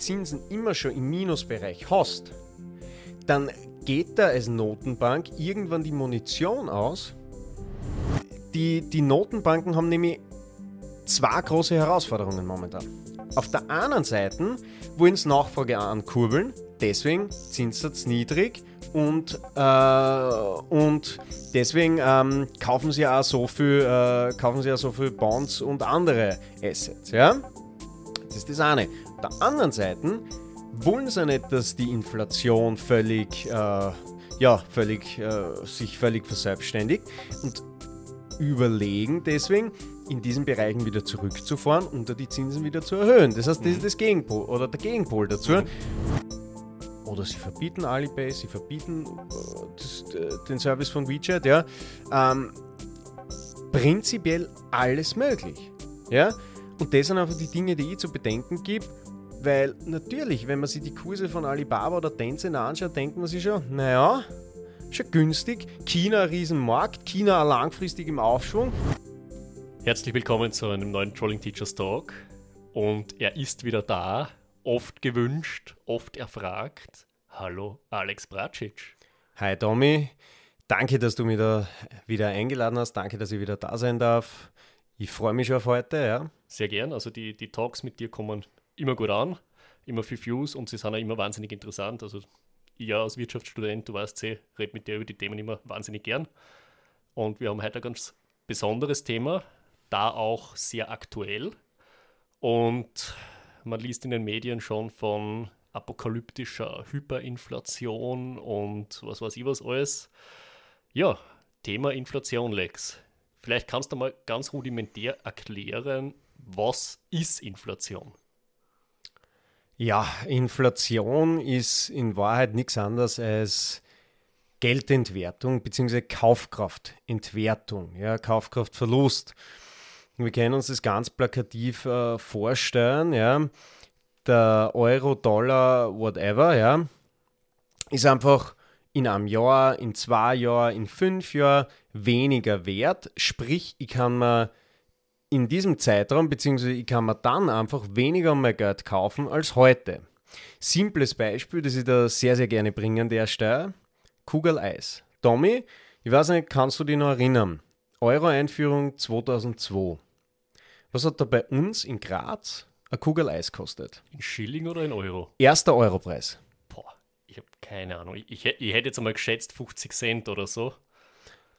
Zinsen immer schon im Minusbereich hast, dann geht da als Notenbank irgendwann die Munition aus. Die, die Notenbanken haben nämlich zwei große Herausforderungen momentan. Auf der einen Seite wollen sie Nachfrage ankurbeln, deswegen Zinssatz niedrig und, äh, und deswegen ähm, kaufen sie auch so viel, äh, kaufen sie auch so viel Bonds und andere Assets. Ja? Das ist das eine. Auf der anderen Seite wollen sie nicht, dass die Inflation völlig, äh, ja, völlig, äh, sich völlig verselbstständigt und überlegen deswegen, in diesen Bereichen wieder zurückzufahren und die Zinsen wieder zu erhöhen. Das heißt, das ist das Gegenpol oder der Gegenpol dazu. Oder sie verbieten Alipay, sie verbieten äh, das, äh, den Service von WeChat, ja. Ähm, prinzipiell alles möglich. Ja? Und das sind einfach die Dinge, die ich zu bedenken gebe. Weil natürlich, wenn man sich die Kurse von Alibaba oder Tencent anschaut, denkt man sich schon, naja, schon günstig. China ein Riesenmarkt, China langfristig im Aufschwung. Herzlich willkommen zu einem neuen Trolling Teachers Talk. Und er ist wieder da, oft gewünscht, oft erfragt. Hallo, Alex Bracic. Hi Tommy, danke, dass du mich da wieder eingeladen hast. Danke, dass ich wieder da sein darf. Ich freue mich schon auf heute, ja. Sehr gern. Also die, die Talks mit dir kommen immer gut an, immer viel Views und sie sind auch immer wahnsinnig interessant. Also ich als Wirtschaftsstudent, du weißt eh, rede mit dir über die Themen immer wahnsinnig gern. Und wir haben heute ein ganz besonderes Thema, da auch sehr aktuell. Und man liest in den Medien schon von apokalyptischer Hyperinflation und was weiß ich was alles. Ja, Thema Inflation, Lex. Vielleicht kannst du mal ganz rudimentär erklären, was ist Inflation? Ja, Inflation ist in Wahrheit nichts anderes als Geldentwertung bzw. Kaufkraftentwertung, ja, Kaufkraftverlust. Wir können uns das ganz plakativ äh, vorstellen, ja. Der Euro, Dollar, whatever, ja, ist einfach in einem Jahr, in zwei Jahren, in fünf Jahren weniger wert. Sprich, ich kann mir in diesem Zeitraum, beziehungsweise ich kann mir dann einfach weniger mehr Geld kaufen als heute. Simples Beispiel, das ich da sehr, sehr gerne bringe an der Stelle. Kugel Eis. Tommy, ich weiß nicht, kannst du dich noch erinnern? Euro-Einführung 2002. Was hat da bei uns in Graz eine Kugel Eis kostet? In Schilling oder in Euro? Erster Europreis. Boah, ich habe keine Ahnung. Ich, ich, ich hätte jetzt einmal geschätzt 50 Cent oder so.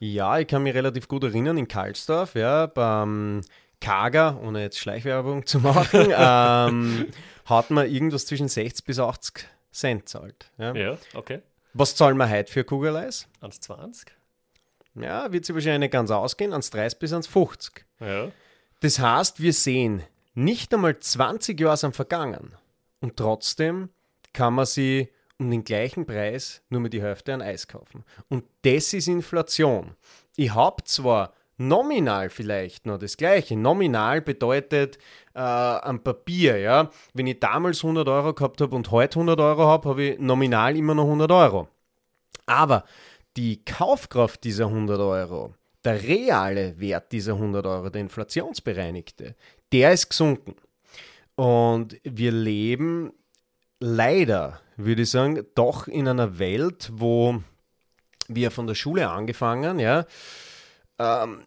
Ja, ich kann mich relativ gut erinnern, in Karlsdorf, ja, beim Kager, ohne jetzt Schleichwerbung zu machen, ähm, hat man irgendwas zwischen 60 bis 80 Cent zahlt. Ja, Ja, okay. Was zahlen wir heute für Kugeleis? 1,20? Ja, wird sich wahrscheinlich nicht ganz ausgehen, ans 30 bis ans 50. Ja. Das heißt, wir sehen, nicht einmal 20 Jahre sind vergangen und trotzdem kann man sie um den gleichen Preis nur mit die Hälfte an Eis kaufen. Und das ist Inflation. Ich habe zwar nominal vielleicht noch das gleiche. Nominal bedeutet äh, am Papier, ja. Wenn ich damals 100 Euro gehabt habe und heute 100 Euro habe, habe ich nominal immer noch 100 Euro. Aber die Kaufkraft dieser 100 Euro, der reale Wert dieser 100 Euro, der inflationsbereinigte, der ist gesunken. Und wir leben leider, würde ich sagen, doch in einer Welt, wo wir von der Schule angefangen, ja, ähm,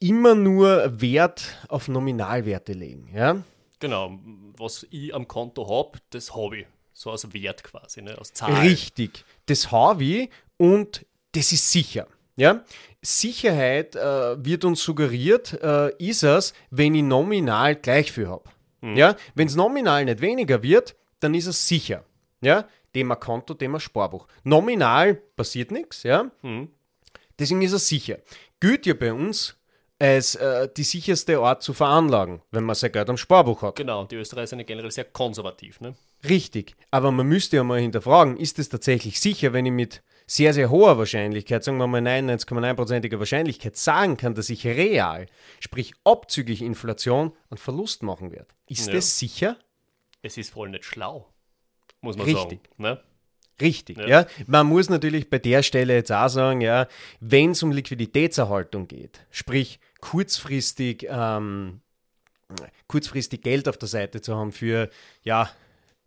immer nur Wert auf Nominalwerte legen. Ja? Genau, was ich am Konto habe, das habe ich. So als Wert quasi, ne? als Zahl. Richtig, das habe ich und das ist sicher. Ja? Sicherheit äh, wird uns suggeriert, äh, ist es, wenn ich nominal gleich viel habe. Ja? Wenn es nominal nicht weniger wird, dann ist es sicher. Ja? Thema Konto, Thema Sparbuch. Nominal passiert nichts, ja? Mhm. Deswegen ist es sicher. Gilt ja bei uns als äh, die sicherste Art zu veranlagen, wenn man sein Geld am Sparbuch hat. Genau, und die Österreicher sind ja generell sehr konservativ. Ne? Richtig. Aber man müsste ja mal hinterfragen, ist es tatsächlich sicher, wenn ich mit sehr, sehr hoher Wahrscheinlichkeit, sagen wir mal 99,9%iger Wahrscheinlichkeit sagen kann, dass ich real, sprich abzüglich Inflation, einen Verlust machen werde. Ist Ja. das sicher? Es ist voll nicht schlau, muss man Richtig. sagen. Ne? Richtig, ja. Ja. Man muss natürlich bei der Stelle jetzt auch sagen, ja, wenn es um Liquiditätserhaltung geht, sprich kurzfristig, ähm, kurzfristig Geld auf der Seite zu haben für, ja,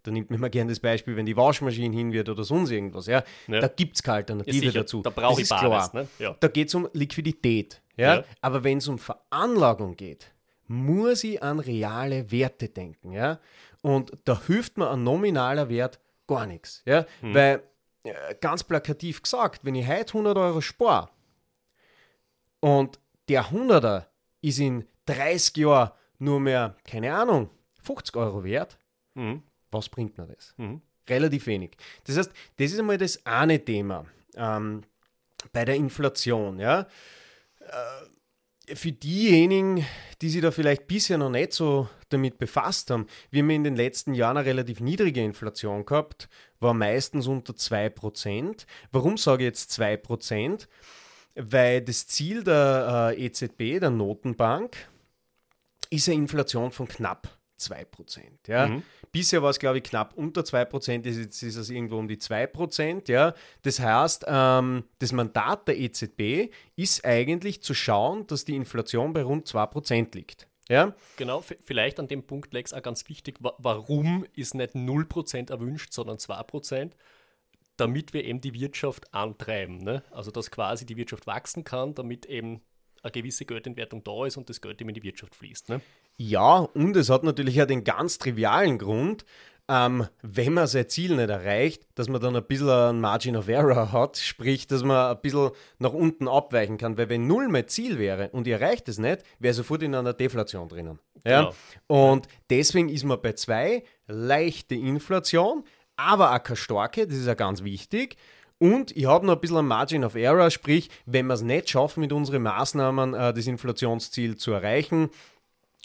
Da nimmt man immer gerne das Beispiel, wenn die Waschmaschine hin wird oder sonst irgendwas. Ja? Ja. Da gibt es keine Alternative sicher, dazu. da brauche ich Bares. klar. Ne? Ja. Da geht es um Liquidität. Ja? Ja. Aber wenn es um Veranlagung geht, muss ich an reale Werte denken. Ja? Und da hilft mir ein nominaler Wert gar nichts. Ja? Weil, äh, ganz plakativ gesagt, wenn ich heute 100 Euro spare und der 100er ist in 30 Jahren nur mehr, keine Ahnung, 50 Euro wert, Mhm. was bringt mir das? Mhm. Relativ wenig. Das heißt, das ist einmal das eine Thema ähm, bei der Inflation. Ja? Äh, für diejenigen, die sich da vielleicht bisher noch nicht so damit befasst haben, wir haben in den letzten Jahren eine relativ niedrige Inflation gehabt, war meistens unter 2%. Warum sage ich jetzt 2%? Weil das Ziel der äh, EZB, der Notenbank, ist eine Inflation von knapp 2%. Ja? Mhm. Bisher war es, glaube ich, knapp unter 2%, jetzt ist es irgendwo um die 2%. Ja? Das heißt, ähm, das Mandat der EZB ist eigentlich zu schauen, dass die Inflation bei rund 2% liegt. Ja? Genau, vielleicht an dem Punkt, Lex, auch ganz wichtig, wa warum ist nicht 0% erwünscht, sondern 2%? Damit wir eben die Wirtschaft antreiben. Ne? Also, dass quasi die Wirtschaft wachsen kann, damit eben eine gewisse Geldentwertung da ist und das Geld eben in die Wirtschaft fließt. Ne? Ja, und es hat natürlich auch den ganz trivialen Grund, ähm, wenn man sein Ziel nicht erreicht, dass man dann ein bisschen einen Margin of Error hat, sprich, dass man ein bisschen nach unten abweichen kann, weil wenn null mein Ziel wäre und ihr erreicht es nicht, wäre sofort in einer Deflation drinnen. Ja? Genau. Und deswegen ist man bei zwei leichte Inflation, aber auch keine starke, das ist ja ganz wichtig. Und ich habe noch ein bisschen ein Margin of Error, sprich, wenn wir es nicht schaffen, mit unseren Maßnahmen äh, das Inflationsziel zu erreichen,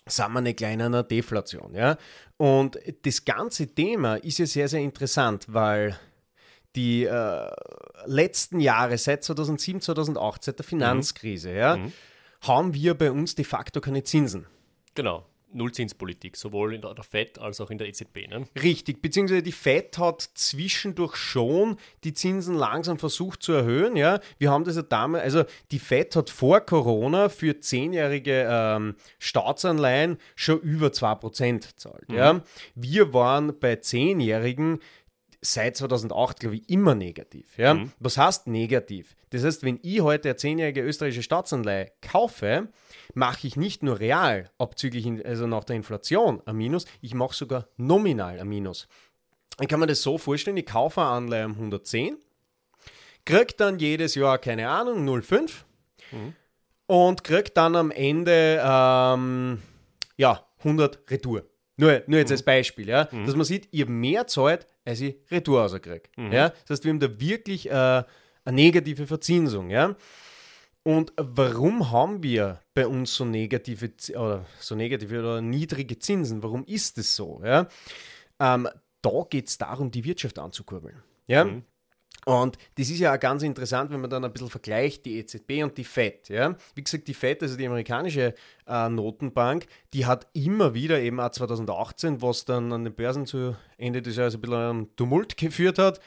sind wir eine kleine einer Deflation. Ja? Und das ganze Thema ist ja sehr, sehr interessant, weil die äh, letzten Jahre, seit 2007, 2008, seit der Finanzkrise, ja, haben wir bei uns de facto keine Zinsen. Genau, Nullzinspolitik, sowohl in der, FED als auch in der EZB. Ne? Richtig, beziehungsweise die FED hat zwischendurch schon die Zinsen langsam versucht zu erhöhen. Ja, wir haben das ja damals, also die FED hat vor Corona für zehnjährige ähm, Staatsanleihen schon über 2% gezahlt. Ja, wir waren bei zehnjährigen seit 2008, glaube ich, immer negativ. Ja? Was heißt negativ? Das heißt, wenn ich heute eine zehnjährige österreichische Staatsanleihe kaufe, mache ich nicht nur real, abzüglich, in, also nach der Inflation, ein Minus, ich mache sogar nominal ein Minus. Dann kann man das so vorstellen, ich kaufe eine Anleihe um 110, kriege dann jedes Jahr, keine Ahnung, 0,5 und kriege dann am Ende ähm, ja, 100 Retour. Nur, nur jetzt als Beispiel, ja, dass man sieht, ich habe mehr Zeit, als ich Retour rauskriege. Ja? Das heißt, wir haben da wirklich äh, eine negative Verzinsung. Ja? Und warum haben wir bei uns so negative oder so negative oder niedrige Zinsen? Warum ist das so? Ja? Ähm, da geht es darum, die Wirtschaft anzukurbeln. Ja? Und das ist ja auch ganz interessant, wenn man dann ein bisschen vergleicht, die EZB und die FED. Ja? Wie gesagt, die FED, also die amerikanische äh, Notenbank, die hat immer wieder eben auch 2018, was dann an den Börsen zu Ende des Jahres ein bisschen einen Tumult geführt hat,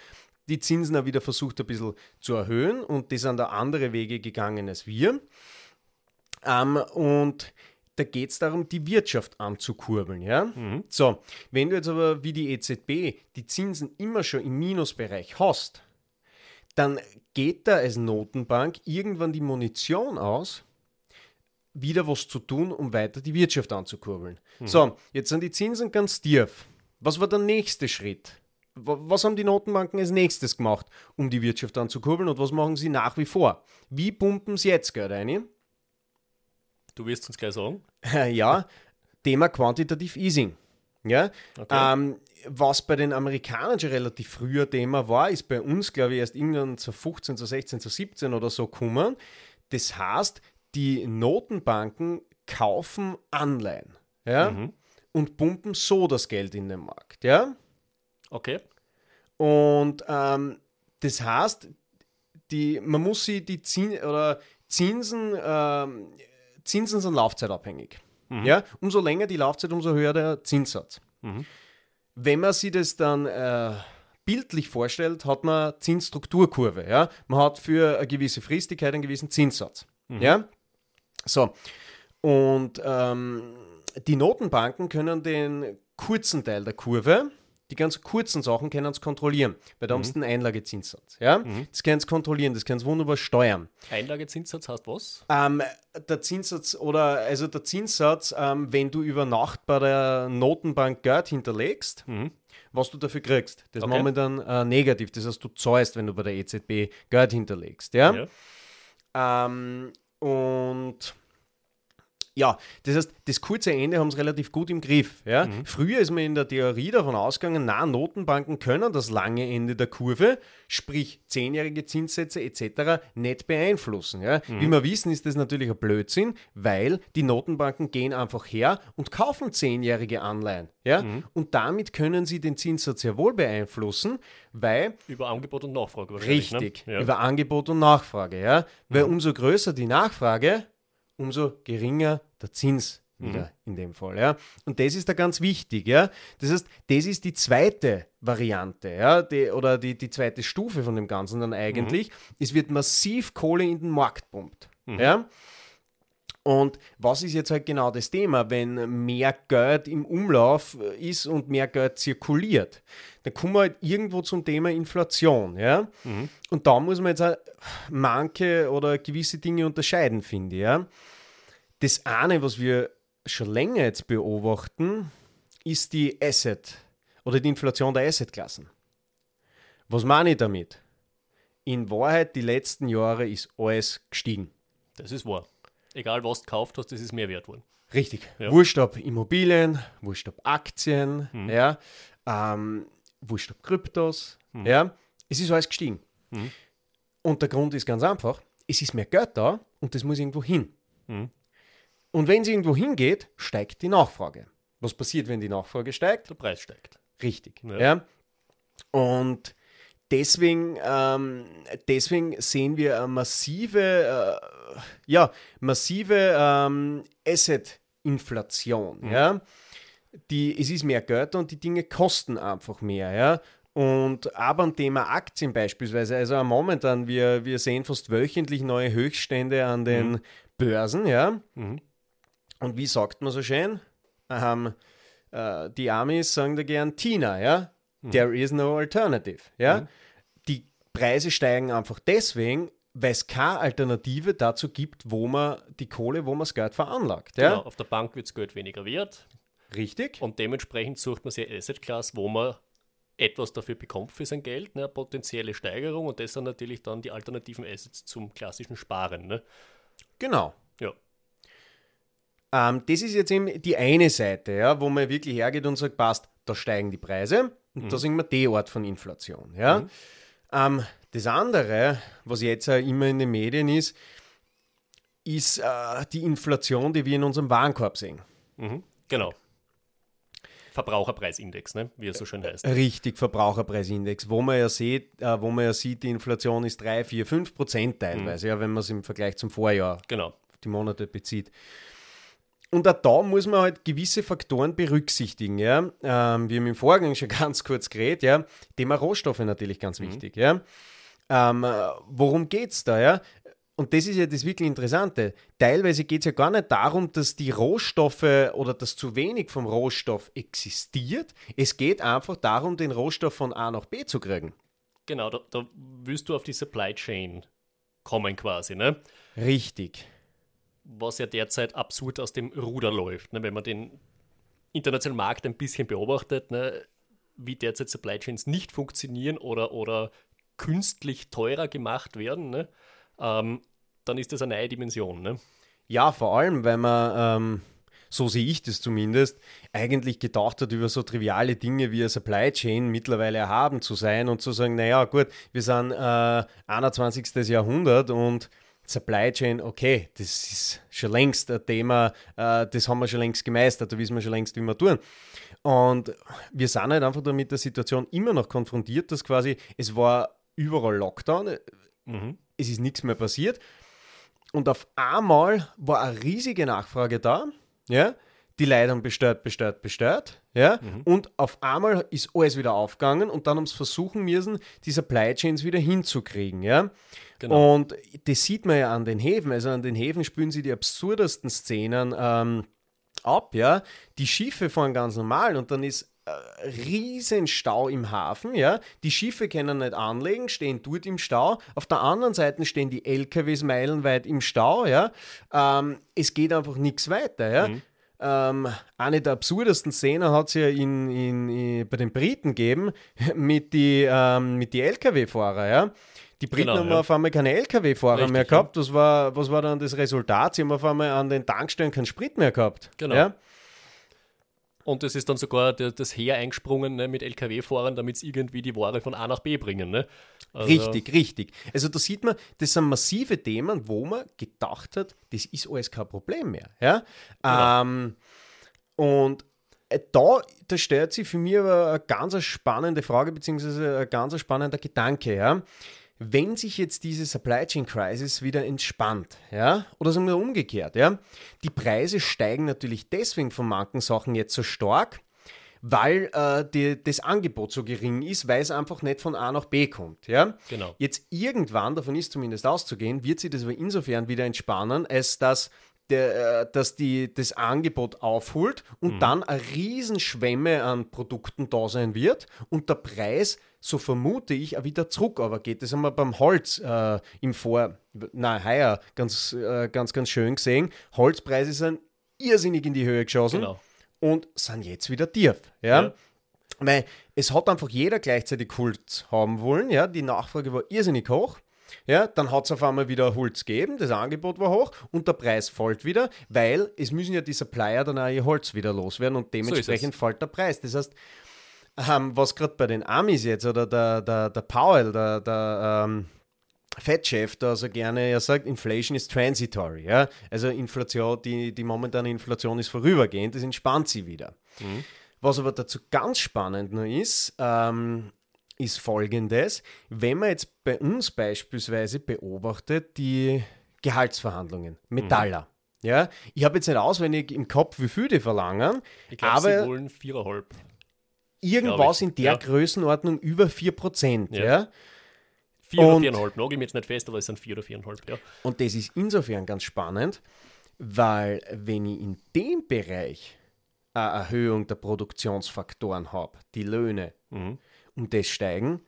die Zinsen auch wieder versucht ein bisschen zu erhöhen und die sind da andere Wege gegangen als wir. Ähm, und da geht es darum, die Wirtschaft anzukurbeln. Ja? So, wenn du jetzt aber wie die EZB die Zinsen immer schon im Minusbereich hast, dann geht da als Notenbank irgendwann die Munition aus, wieder was zu tun, um weiter die Wirtschaft anzukurbeln. So, jetzt sind die Zinsen ganz tief. Was war der nächste Schritt? Wa- Was haben die Notenbanken als nächstes gemacht, um die Wirtschaft anzukurbeln und was machen sie nach wie vor? Wie pumpen sie jetzt Geld ein? Du wirst uns gleich sagen. ja, Thema Quantitative Easing. Ja? Okay. Ähm, was bei den Amerikanern schon relativ früher Thema war, ist bei uns, glaube ich, erst irgendwann zu 15, zu 16, zu 17 oder so gekommen. Das heißt, die Notenbanken kaufen Anleihen ja? und pumpen so das Geld in den Markt. Ja? Okay. Und ähm, das heißt, die, man muss sie die Zin oder Zinsen, ähm, Zinsen sind laufzeitabhängig. Ja? Umso länger die Laufzeit, umso höher der Zinssatz. Wenn man sich das dann äh, bildlich vorstellt, hat man Zinsstrukturkurve. Ja? Man hat für eine gewisse Fristigkeit einen gewissen Zinssatz. Ja? So. Und ähm, die Notenbanken können den kurzen Teil der Kurve Die ganz kurzen Sachen können es kontrollieren, weil da haben sie den Einlagezinssatz. Ja? Das können sie kontrollieren, das können sie wunderbar steuern. Einlagezinssatz heißt was? Ähm, der Zinssatz oder also der Zinssatz, ähm, wenn du über Nacht bei der Notenbank Geld hinterlegst, was du dafür kriegst. Das ist Okay. momentan äh, negativ. Das heißt, du zahlst, wenn du bei der EZB Geld hinterlegst. Ja? Ja. Ähm, und ja, das heißt, das kurze Ende haben sie relativ gut im Griff. Ja? Früher ist man in der Theorie davon ausgegangen, na, Notenbanken können das lange Ende der Kurve, sprich zehnjährige Zinssätze etc., nicht beeinflussen. Ja? Wie wir wissen, ist das natürlich ein Blödsinn, weil die Notenbanken gehen einfach her und kaufen zehnjährige Anleihen. Ja? Und damit können sie den Zinssatz sehr wohl beeinflussen, weil Über Angebot und Nachfrage wahrscheinlich. Richtig, Ne? Ja. über Angebot und Nachfrage, ja. Weil umso größer die Nachfrage, umso geringer der Zins wieder in dem Fall, ja. Und das ist da ganz wichtig, ja. Das heißt, das ist die zweite Variante, ja, die, oder die, die zweite Stufe von dem Ganzen dann eigentlich. Es wird massiv Kohle in den Markt pumpt, ja. Und was ist jetzt halt genau das Thema, wenn mehr Geld im Umlauf äh, ist und mehr Geld zirkuliert? Dann kommen wir halt irgendwo zum Thema Inflation, ja? Und da muss man jetzt auch manche oder gewisse Dinge unterscheiden, finde ich, ja? Das eine, was wir schon länger jetzt beobachten, ist die Asset oder die Inflation der Assetklassen. Was meine ich damit? In Wahrheit, die letzten Jahre ist alles gestiegen. Das ist wahr. Egal was du gekauft hast, das ist mehr wert worden. Richtig. Ja. Wurscht ob Immobilien, wurscht ob Aktien, ja, ähm, wurscht ob Kryptos, ja, es ist alles gestiegen. Und der Grund ist ganz einfach, es ist mehr Geld da und das muss irgendwo hin. Und wenn es irgendwo hingeht, steigt die Nachfrage. Was passiert, wenn die Nachfrage steigt? Der Preis steigt. Richtig. Ja. Ja. Und deswegen, ähm, deswegen sehen wir eine massive, äh, ja, massive ähm, Asset-Inflation. Ja. Die, es ist mehr Geld und die Dinge kosten einfach mehr. Ja. Und auch beim Thema Aktien beispielsweise, also momentan, wir, wir sehen fast wöchentlich neue Höchststände an den Börsen, ja. Und wie sagt man so schön? Ähm, äh, die Amis sagen da gern Tina, ja? There is no alternative, ja? Die Preise steigen einfach deswegen, weil es keine Alternative dazu gibt, wo man die Kohle, wo man das Geld veranlagt, ja? Genau, auf der Bank wird das Geld weniger wert Richtig? und dementsprechend sucht man sich Asset Class, wo man etwas dafür bekommt für sein Geld, ne, eine potenzielle Steigerung und das sind natürlich dann die alternativen Assets zum klassischen Sparen. Ne? Genau. Ja. Ähm, das ist jetzt eben die eine Seite, ja, wo man wirklich hergeht und sagt, passt, da steigen die Preise und da sind wir die Art von Inflation. Ja. Ähm, das andere, was jetzt auch immer in den Medien ist, ist äh, die Inflation, die wir in unserem Warenkorb sehen. Mhm. Genau. Verbraucherpreisindex, ne? wie er so schön heißt. Richtig, Verbraucherpreisindex, wo man ja sieht, äh, wo man ja sieht, die Inflation ist 3, 4, 5 Prozent teilweise, ja, wenn man es im Vergleich zum Vorjahr Genau. auf die Monate bezieht. Und auch da muss man halt gewisse Faktoren berücksichtigen. Ja? Ähm, wir haben im Vorgang schon ganz kurz geredet, ja? Thema Rohstoffe natürlich ganz wichtig. Ja? Ähm, äh, worum geht es da? Ja? Und das ist ja das wirklich Interessante. Teilweise geht es ja gar nicht darum, dass die Rohstoffe oder dass zu wenig vom Rohstoff existiert. Es geht einfach darum, den Rohstoff von A nach B zu kriegen. Genau, da, da willst du auf die Supply Chain kommen quasi, ne? Richtig. Was ja derzeit absurd aus dem Ruder läuft. Ne? Wenn man den internationalen Markt ein bisschen beobachtet, ne? wie derzeit Supply Chains nicht funktionieren oder, oder künstlich teurer gemacht werden, ne? ähm, dann ist das eine neue Dimension. Ne? Ja, vor allem, weil man, ähm, so sehe ich das zumindest, eigentlich gedacht hat, über so triviale Dinge wie eine Supply Chain mittlerweile erhaben zu sein und zu sagen, naja, gut, wir sind äh, 21. Jahrhundert und Supply Chain, okay, das ist schon längst ein Thema, äh, das haben wir schon längst gemeistert, da wissen wir schon längst, wie wir tun. Und wir sind halt einfach damit der Situation immer noch konfrontiert, dass quasi es war überall Lockdown, es ist nichts mehr passiert. Und auf einmal war eine riesige Nachfrage da, ja, die Leute haben bestellt, bestellt, bestellt, ja, und auf einmal ist alles wieder aufgegangen und dann haben sie versuchen müssen, die Supply Chains wieder hinzukriegen, ja. Genau. Und das sieht man ja an den Häfen, also an den Häfen spüren sie die absurdesten Szenen ähm, ab, ja. Die Schiffe fahren ganz normal und dann ist äh, riesen Stau im Hafen, ja. Die Schiffe können nicht anlegen, stehen dort im Stau. Auf der anderen Seite stehen die LKWs meilenweit im Stau, ja. Ähm, es geht einfach nichts weiter, ja. Mhm. Ähm, eine der absurdesten Szenen hat es ja in, in, in, bei den Briten gegeben mit den ähm, mit die LKW-Fahrer, ja. Die Briten genau, haben ja. auf einmal keine LKW-Fahrer mehr gehabt. Was war, was war dann das Resultat? Sie haben auf einmal an den Tankstellen keinen Sprit mehr gehabt. Genau. Ja? Und es ist dann sogar das Heer eingesprungen ne, mit LKW-Fahrern, damit sie irgendwie die Ware von A nach B bringen. Ne? Also richtig, richtig. Also da sieht man, das sind massive Themen, wo man gedacht hat, das ist alles kein Problem mehr. Ja? Genau. Ähm, und äh, da, da stellt sich für mich aber eine ganz spannende Frage, beziehungsweise ein ganz spannender Gedanke. Ja? Wenn sich jetzt diese Supply Chain Crisis wieder entspannt, ja, oder sagen wir umgekehrt, ja, die Preise steigen natürlich deswegen von manchen Sachen jetzt so stark, weil äh, die, das Angebot so gering ist, weil es einfach nicht von A nach B kommt. Ja? Genau. Jetzt irgendwann, davon ist zumindest auszugehen, wird sich das aber insofern wieder entspannen, als dass der, äh, dass die, das Angebot aufholt und mhm. dann eine Riesenschwemme an Produkten da sein wird und der Preis, so vermute ich, auch wieder zurück aber geht. Das haben wir beim Holz äh, im Vor, na heuer ganz, äh, ganz, ganz schön gesehen. Holzpreise sind irrsinnig in die Höhe geschossen genau. und sind jetzt wieder tief. Ja? ja. Weil es hat einfach jeder gleichzeitig Holz haben wollen. Ja? Die Nachfrage war irrsinnig hoch. Ja, dann hat es auf einmal wieder Holz gegeben, das Angebot war hoch und der Preis fällt wieder, weil es müssen ja die Supplier dann auch ihr Holz wieder loswerden und dementsprechend so fällt der Preis. Das heißt, ähm, was gerade bei den Amis jetzt oder der, der, der Powell, der, der ähm, Fettchef da so gerne ja sagt, Inflation is transitory. Ja? Also Inflation, die, die momentane Inflation ist vorübergehend, das entspannt sie wieder. Mhm. Was aber dazu ganz spannend nur ist, ähm, ist folgendes. Wenn man jetzt bei uns beispielsweise beobachtet, die Gehaltsverhandlungen, Metaller. Mhm. Ja, ich habe jetzt nicht auswendig im Kopf, wie viel die verlangen. Ich glaube, sie wollen viereinhalb. Irgendwas in der ja. Größenordnung über 4%. Ja. ja. 4 oder 4,5, log ich mir jetzt nicht fest, aber es sind 4 oder 4,5, ja. Und das ist insofern ganz spannend, weil wenn ich in dem Bereich eine Erhöhung der Produktionsfaktoren habe, die Löhne, mhm und das steigen,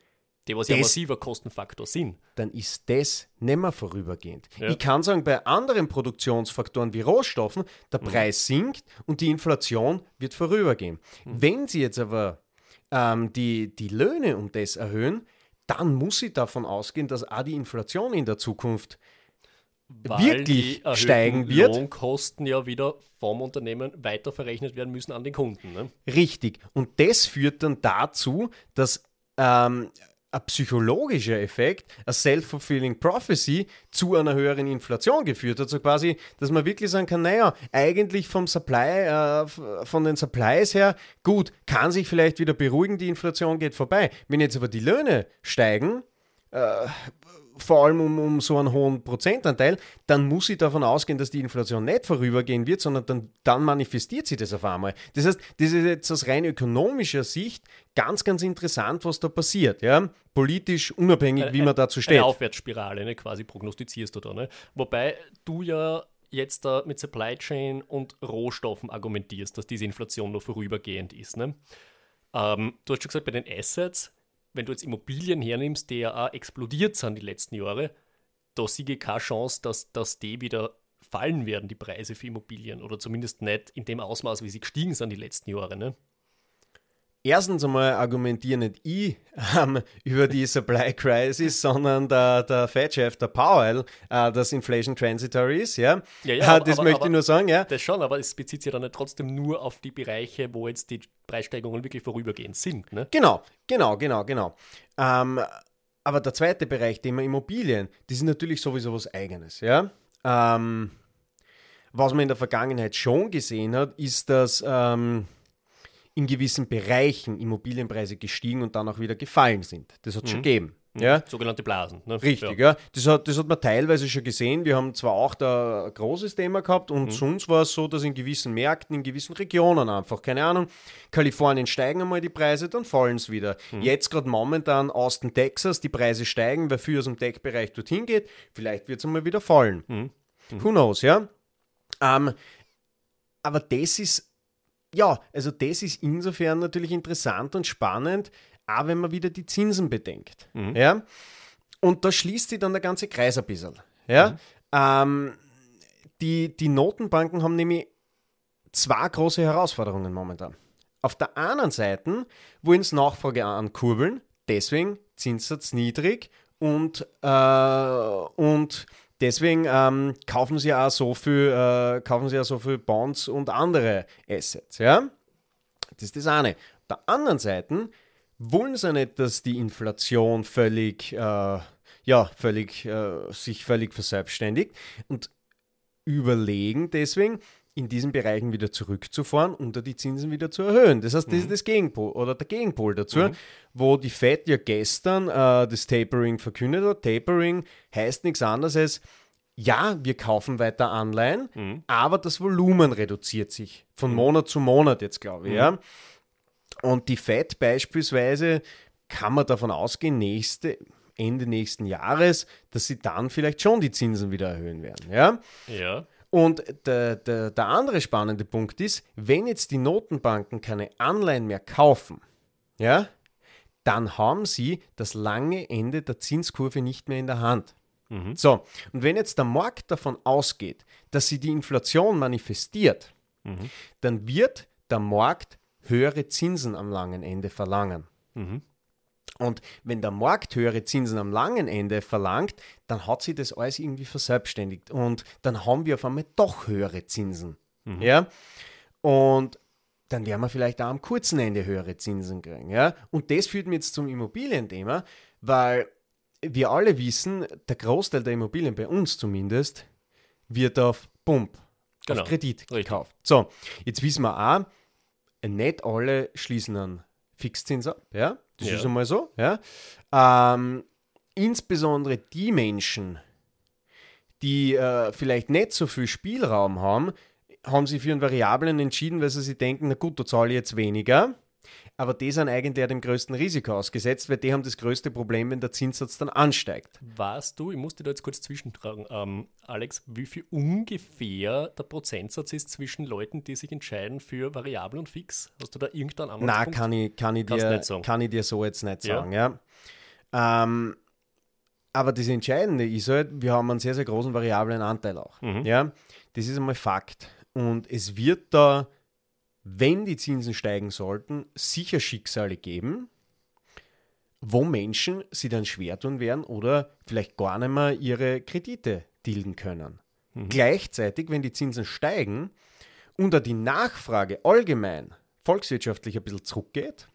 die was ja massiver Kostenfaktor sind. Dann ist das nicht mehr vorübergehend. Ja. Ich kann sagen, bei anderen Produktionsfaktoren wie Rohstoffen, der mhm. Preis sinkt und die Inflation wird vorübergehen. Mhm. Wenn Sie jetzt aber ähm, die, die Löhne um das erhöhen, dann muss ich davon ausgehen, dass auch die Inflation in der Zukunft Weil wirklich steigen wird. Lohnkosten ja wieder vom Unternehmen weiterverrechnet werden müssen an den Kunden. Ne? Richtig. Und das führt dann dazu, dass ähm, ein psychologischer Effekt, a self-fulfilling prophecy, zu einer höheren Inflation geführt hat. So quasi, dass man wirklich sagen kann, naja, eigentlich vom Supply, äh, von den Supplies her, gut, kann sich vielleicht wieder beruhigen, die Inflation geht vorbei. Wenn jetzt aber die Löhne steigen, äh, vor allem um, um so einen hohen Prozentanteil, dann muss ich davon ausgehen, dass die Inflation nicht vorübergehen wird, sondern dann, dann manifestiert sich das auf einmal. Das heißt, das ist jetzt aus rein ökonomischer Sicht ganz, ganz interessant, was da passiert. Ja? Politisch unabhängig, wie man dazu steht. Eine Aufwärtsspirale, ne? quasi prognostizierst du da. Ne? Wobei du ja jetzt da mit Supply Chain und Rohstoffen argumentierst, dass diese Inflation nur vorübergehend ist. Ne? Ähm, du hast schon gesagt, bei den Assets wenn du jetzt Immobilien hernimmst, die ja auch explodiert sind die letzten Jahre, da sehe ich keine Chance, dass, dass die wieder fallen werden, die Preise für Immobilien. Oder zumindest nicht in dem Ausmaß, wie sie gestiegen sind die letzten Jahre. Ne? Erstens einmal argumentiere nicht ich ähm, über die Supply Crisis, sondern der, der Fed-Chef, der Powell, äh, dass Inflation transitory ist. Ja, ja, ja das aber, möchte aber, ich nur sagen. Ja. Das schon, aber es bezieht sich dann nicht trotzdem nur auf die Bereiche, wo jetzt die Preissteigerungen wirklich vorübergehend sind. Ne? Genau, genau, genau, genau. Ähm, aber der zweite Bereich, Thema Immobilien, das ist natürlich sowieso was Eigenes. Ja. Ähm, was man in der Vergangenheit schon gesehen hat, ist, dass ähm, in gewissen Bereichen Immobilienpreise gestiegen und dann auch wieder gefallen sind. Das hat es mhm. schon gegeben. Mhm. Ja? Sogenannte Blasen. Ne? Richtig, ja. ja. Das, hat, das hat man teilweise schon gesehen. Wir haben zwar auch da ein großes Thema gehabt und mhm. sonst war es so, dass in gewissen Märkten, in gewissen Regionen einfach, keine Ahnung, Kalifornien steigen einmal die Preise, dann fallen es wieder. Mhm. Jetzt gerade momentan Austin, Texas, die Preise steigen, weil viel aus dem Tech-Bereich dorthin geht. Vielleicht wird es einmal wieder fallen. Mhm. Mhm. Who knows, ja? Ähm, aber das ist ja, also das ist insofern natürlich interessant und spannend, auch wenn man wieder die Zinsen bedenkt. Mhm. Ja? Und da schließt sich dann der ganze Kreis ein bisschen. Ja? Ähm, die, die Notenbanken haben nämlich zwei große Herausforderungen momentan. Auf der einen Seite wollen sie Nachfrage ankurbeln, deswegen Zinssatz niedrig und, äh, und deswegen ähm, kaufen sie auch so viel, äh, kaufen sie auch so viel Bonds und andere Assets. Ja? Das ist das eine. Auf der anderen Seite wollen sie nicht, dass die Inflation völlig, äh, ja, völlig, äh, sich völlig verselbstständigt und überlegen deswegen, in diesen Bereichen wieder zurückzufahren und die Zinsen wieder zu erhöhen. Das heißt, das ist das Gegenpol oder der Gegenpol dazu, wo die Fed ja gestern äh, das Tapering verkündet hat. Tapering heißt nichts anderes als, ja, wir kaufen weiter Anleihen, aber das Volumen reduziert sich von Monat zu Monat jetzt, glaube ich. Ja? Und die Fed beispielsweise kann man davon ausgehen, nächste, Ende nächsten Jahres, dass sie dann vielleicht schon die Zinsen wieder erhöhen werden. Ja? Ja. Und der, der, der andere spannende Punkt ist, wenn jetzt die Notenbanken keine Anleihen mehr kaufen, ja, dann haben sie das lange Ende der Zinskurve nicht mehr in der Hand. So, und wenn jetzt der Markt davon ausgeht, dass sie die Inflation manifestiert, dann wird der Markt höhere Zinsen am langen Ende verlangen. Und wenn der Markt höhere Zinsen am langen Ende verlangt, dann hat sich das alles irgendwie verselbstständigt. Und dann haben wir auf einmal doch höhere Zinsen. Ja? Und dann werden wir vielleicht auch am kurzen Ende höhere Zinsen kriegen. Ja? Und das führt mich jetzt zum Immobilienthema, weil wir alle wissen, der Großteil der Immobilien, bei uns zumindest, wird auf Pump, Genau. auf Kredit Richtig. gekauft. So, jetzt wissen wir auch, nicht alle schließen einen Fixzins ab, ja, das Ja. ist einmal so, ja. Ähm, insbesondere die Menschen, die äh, vielleicht nicht so viel Spielraum haben, haben sich für einen Variablen entschieden, weil sie sich denken, na gut, da zahle ich jetzt weniger. Aber die sind eigentlich dem größten Risiko ausgesetzt, weil die haben das größte Problem, wenn der Zinssatz dann ansteigt. Weißt du, ich muss dir da jetzt kurz zwischentragen, ähm, Alex, wie viel ungefähr der Prozentsatz ist zwischen Leuten, die sich entscheiden für variabel und fix? Hast du da irgendeinen Anhaltspunkt? kann ich, kann, ich dir, kann ich dir so jetzt nicht Ja. sagen. Ja. Ähm, aber das Entscheidende ist halt, wir haben einen sehr, sehr großen variablen Anteil auch. Mhm. Ja. Das ist einmal Fakt. Und es wird da, wenn die Zinsen steigen sollten, sicher Schicksale geben, wo Menschen sie dann schwer tun werden oder vielleicht gar nicht mehr ihre Kredite tilgen können. Gleichzeitig, wenn die Zinsen steigen und da die Nachfrage allgemein volkswirtschaftlich ein bisschen zurückgeht,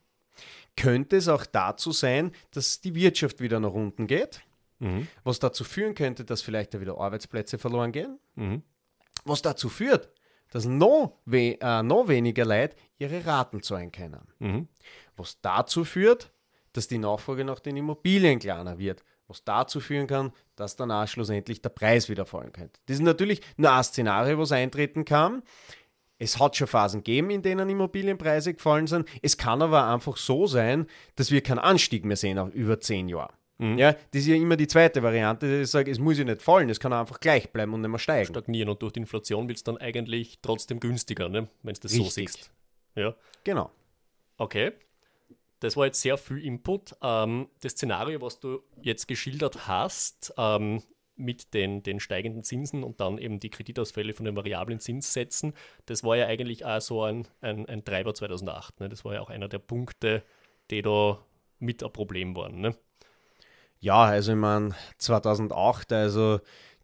könnte es auch dazu sein, dass die Wirtschaft wieder nach unten geht, Mhm. was dazu führen könnte, dass vielleicht da wieder Arbeitsplätze verloren gehen, Mhm. was dazu führt, dass noch, we äh, noch weniger Leute ihre Raten zahlen können. Mhm. Was dazu führt, dass die Nachfrage nach den Immobilien kleiner wird. Was dazu führen kann, dass dann auch schlussendlich der Preis wieder fallen könnte. Das ist natürlich nur ein Szenario, was eintreten kann. Es hat schon Phasen gegeben, in denen Immobilienpreise gefallen sind. Es kann aber einfach so sein, dass wir keinen Anstieg mehr sehen auf über zehn Jahre. Ja, das ist ja immer die zweite Variante, dass ich sage, es muss ja nicht fallen, es kann einfach gleich bleiben und nicht mehr steigen. Stagnieren und durch die Inflation wird es dann eigentlich trotzdem günstiger, ne? wenn du das so Richtig. siehst. Ja. Genau. Okay. Das war jetzt sehr viel Input. Ähm, das Szenario, was du jetzt geschildert hast, ähm, mit den, den steigenden Zinsen und dann eben die Kreditausfälle von den variablen Zinssätzen, das war ja eigentlich auch so ein, ein, ein Treiber 2008. Ne? Das war ja auch einer der Punkte, die da mit ein Problem waren. Ne? Ja, also ich meine, 2008, also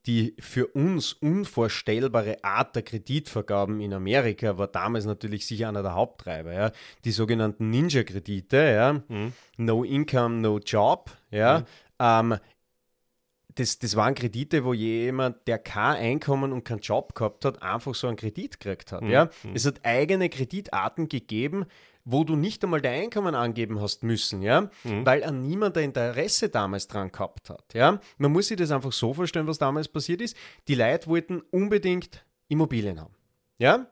die für uns unvorstellbare Art der Kreditvergaben in Amerika war damals natürlich sicher einer der Haupttreiber. Ja. Die sogenannten Ninja-Kredite, ja. No Income, No Job, ja. Ähm, das, das waren Kredite, wo jemand, der kein Einkommen und keinen Job gehabt hat, einfach so einen Kredit gekriegt hat. Ja? Es hat eigene Kreditarten gegeben, wo du nicht einmal dein Einkommen angeben hast müssen, ja, weil an niemand ein Interesse damals dran gehabt hat. Ja? Man muss sich das einfach so vorstellen, was damals passiert ist. Die Leute wollten unbedingt Immobilien haben. Ja?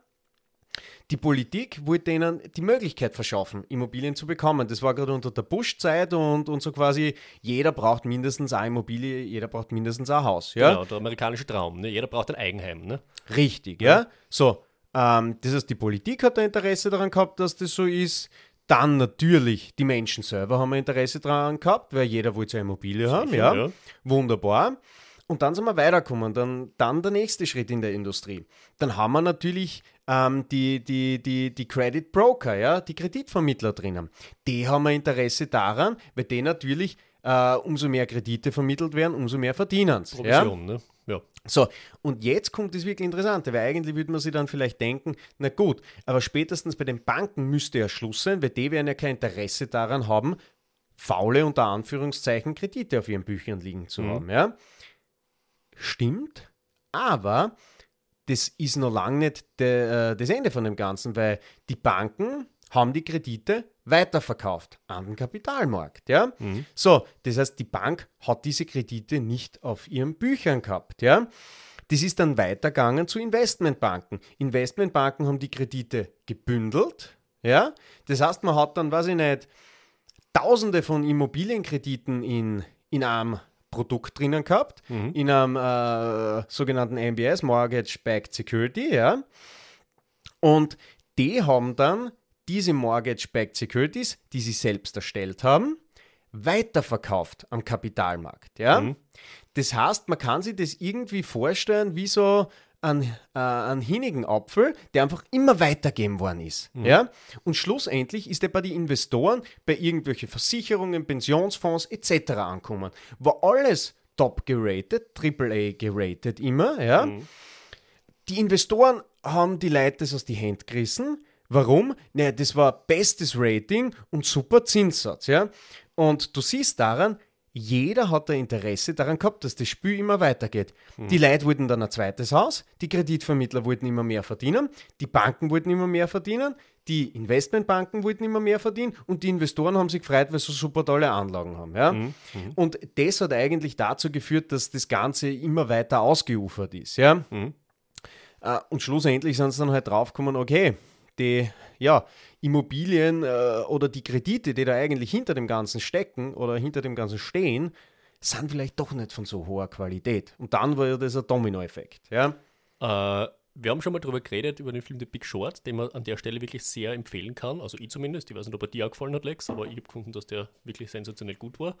Die Politik wollte ihnen die Möglichkeit verschaffen, Immobilien zu bekommen. Das war gerade unter der Bush-Zeit und, und so quasi, jeder braucht mindestens eine Immobilie, jeder braucht mindestens ein Haus. Ja? Genau, der amerikanische Traum. Ne? Jeder braucht ein Eigenheim. Ne? Richtig, ja. So, Ähm, das heißt, die Politik hat ein Interesse daran gehabt, dass das so ist. Dann natürlich die Menschen selber haben ein Interesse daran gehabt, weil jeder wollte eine Immobilie haben. Sicher, Ja. ja. Wunderbar. Und dann sind wir weitergekommen. Dann, dann der nächste Schritt in der Industrie. Dann haben wir natürlich ähm, die, die, die, die Credit Broker, ja, die Kreditvermittler drinnen. Die haben ein Interesse daran, weil die natürlich äh, umso mehr Kredite vermittelt werden, umso mehr verdienen sie. Ja? Provision, ne? Ja. So, und jetzt kommt das wirklich Interessante, weil eigentlich würde man sich dann vielleicht denken, na gut, aber spätestens bei den Banken müsste ja Schluss sein, weil die werden ja kein Interesse daran haben, faule unter Anführungszeichen Kredite auf ihren Büchern liegen zu haben. Ja? Stimmt, aber das ist noch lange nicht de, äh, das Ende von dem Ganzen, weil die Banken haben die Kredite weiterverkauft an den Kapitalmarkt. Ja? So, das heißt, die Bank hat diese Kredite nicht auf ihren Büchern gehabt. Ja? Das ist dann weitergegangen zu Investmentbanken. Investmentbanken haben die Kredite gebündelt. Ja? Das heißt, man hat dann, weiß ich nicht, Tausende von Immobilienkrediten in, in einem Produkt drinnen gehabt, in einem äh, sogenannten MBS, Mortgage Backed Security, ja. Und die haben dann diese Mortgage Backed Securities, die sie selbst erstellt haben, weiterverkauft am Kapitalmarkt, ja. Das heißt, man kann sich das irgendwie vorstellen wie so ein, äh, ein hinigen Apfel, der einfach immer weitergeben worden ist. Ja? Und schlussendlich ist er bei den Investoren, bei irgendwelchen Versicherungen, Pensionsfonds etc. ankommen. War alles top geratet, AAA geratet immer. Ja? Die Investoren haben die Leute das aus die Hände gerissen. Warum? Naja, das war bestes Rating und super Zinssatz. Ja? Und du siehst daran, jeder hat ein Interesse daran gehabt, dass das Spiel immer weitergeht. Die Leute wollten dann ein zweites Haus, die Kreditvermittler wollten immer mehr verdienen, die Banken wollten immer mehr verdienen, die Investmentbanken wollten immer mehr verdienen und die Investoren haben sich gefreut, weil sie so super tolle Anlagen haben. Ja? Und das hat eigentlich dazu geführt, dass das Ganze immer weiter ausgeufert ist. Ja? Äh, Und schlussendlich sind sie dann halt draufgekommen, okay, die ja, Immobilien äh, oder die Kredite, die da eigentlich hinter dem Ganzen stecken oder hinter dem Ganzen stehen, sind vielleicht doch nicht von so hoher Qualität. Und dann war ja das ein Dominoeffekt. Ja? Äh, wir haben schon mal darüber geredet, über den Film The Big Short, den man an der Stelle wirklich sehr empfehlen kann. Also ich zumindest. Ich weiß nicht, ob er dir auch gefallen hat, Lex, aber ich habe gefunden, dass der wirklich sensationell gut war.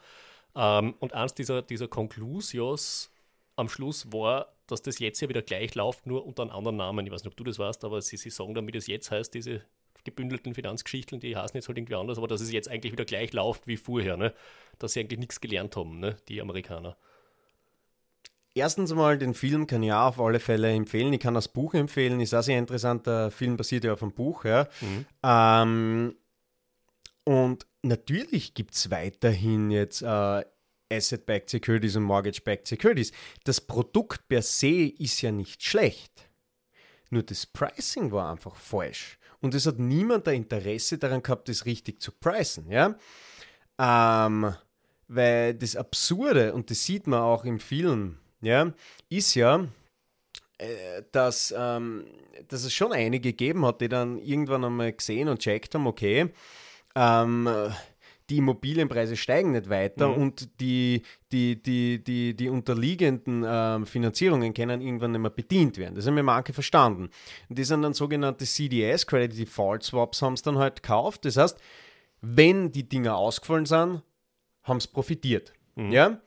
Ähm, und eins dieser, dieser Conclusions am Schluss war, dass das jetzt ja wieder gleich läuft, nur unter einem anderen Namen. Ich weiß nicht, ob du das weißt, aber sie, sie sagen dann, wie das jetzt heißt, diese gebündelten Finanzgeschichten, die heißen jetzt halt irgendwie anders, aber dass es jetzt eigentlich wieder gleich läuft wie vorher, ne? dass sie eigentlich nichts gelernt haben, ne? die Amerikaner. Erstens mal, den Film kann ich auch auf alle Fälle empfehlen. Ich kann das Buch empfehlen. Ist auch sehr interessant. Der Film basiert ja auf einem Buch. Ja. Ähm, und natürlich gibt es weiterhin jetzt äh, Asset-Backed Securities und Mortgage-Backed Securities. Das Produkt per se ist ja nicht schlecht. Nur das Pricing war einfach falsch. Und es hat niemand ein Interesse daran gehabt, das richtig zu pricen. Ja? Ähm, weil das Absurde, und das sieht man auch im Film, ja, ist ja, äh, dass, ähm, dass es schon einige gegeben hat, die dann irgendwann einmal gesehen und checkt haben, okay, ähm, die Immobilienpreise steigen nicht weiter Mhm. und die, die, die, die, die unterliegenden ähm, Finanzierungen können irgendwann nicht mehr bedient werden. Das haben wir manche verstanden. Und die sind dann sogenannte CDS, Credit Default Swaps, haben es dann halt gekauft. Das heißt, wenn die Dinger ausgefallen sind, haben es profitiert. Ja?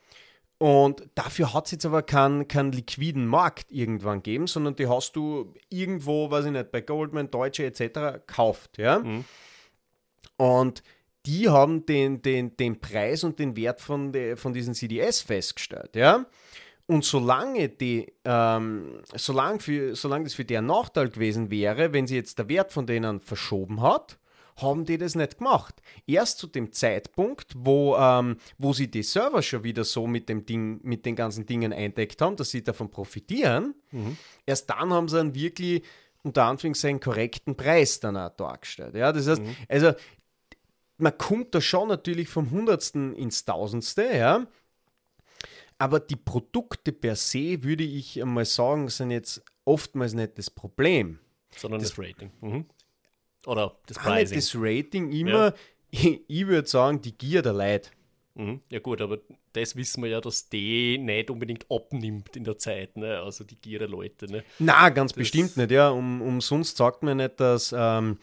Und dafür hat es jetzt aber keinen keinen liquiden Markt irgendwann gegeben, sondern die hast du irgendwo, weiß ich nicht, bei Goldman, Deutsche etc. gekauft. Ja? Und die haben den, den, den Preis und den Wert von, de, von diesen CDS festgestellt. Ja? Und solange, die, ähm, solange, für, solange das für deren Nachteil gewesen wäre, wenn sie jetzt der Wert von denen verschoben hat, haben die das nicht gemacht. Erst zu dem Zeitpunkt, wo, ähm, wo sie die Server schon wieder so mit, dem Ding, mit den ganzen Dingen eindeckt haben, dass sie davon profitieren, erst dann haben sie einen wirklich unter Anführungszeichen korrekten Preis dann auch dargestellt. Ja, das heißt, also man kommt da schon natürlich vom Hundertsten ins Tausendste, ja. Aber die Produkte per se, würde ich einmal sagen, sind jetzt oftmals nicht das Problem. sondern das, Rating. Mhm. Oder das nicht Pricing. das Rating immer, ich, ich würde sagen, die Gier der Leute. Mhm. Ja gut, aber das wissen wir ja, dass die nicht unbedingt abnimmt in der Zeit, ne? also die Gier der Leute. Ne? Na, ganz das bestimmt nicht, ja. Um, umsonst sagt man nicht, dass, ähm,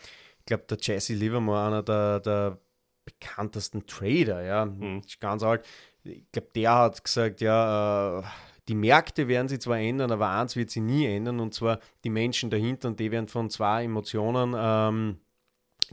glaube, der Jesse Livermore, einer der, der bekanntesten Trader, ja, mhm. ganz alt, ich glaube, der hat gesagt, ja, äh, die Märkte werden sich zwar ändern, aber eins wird sie nie ändern, und zwar die Menschen dahinter, und die werden von zwei Emotionen ähm,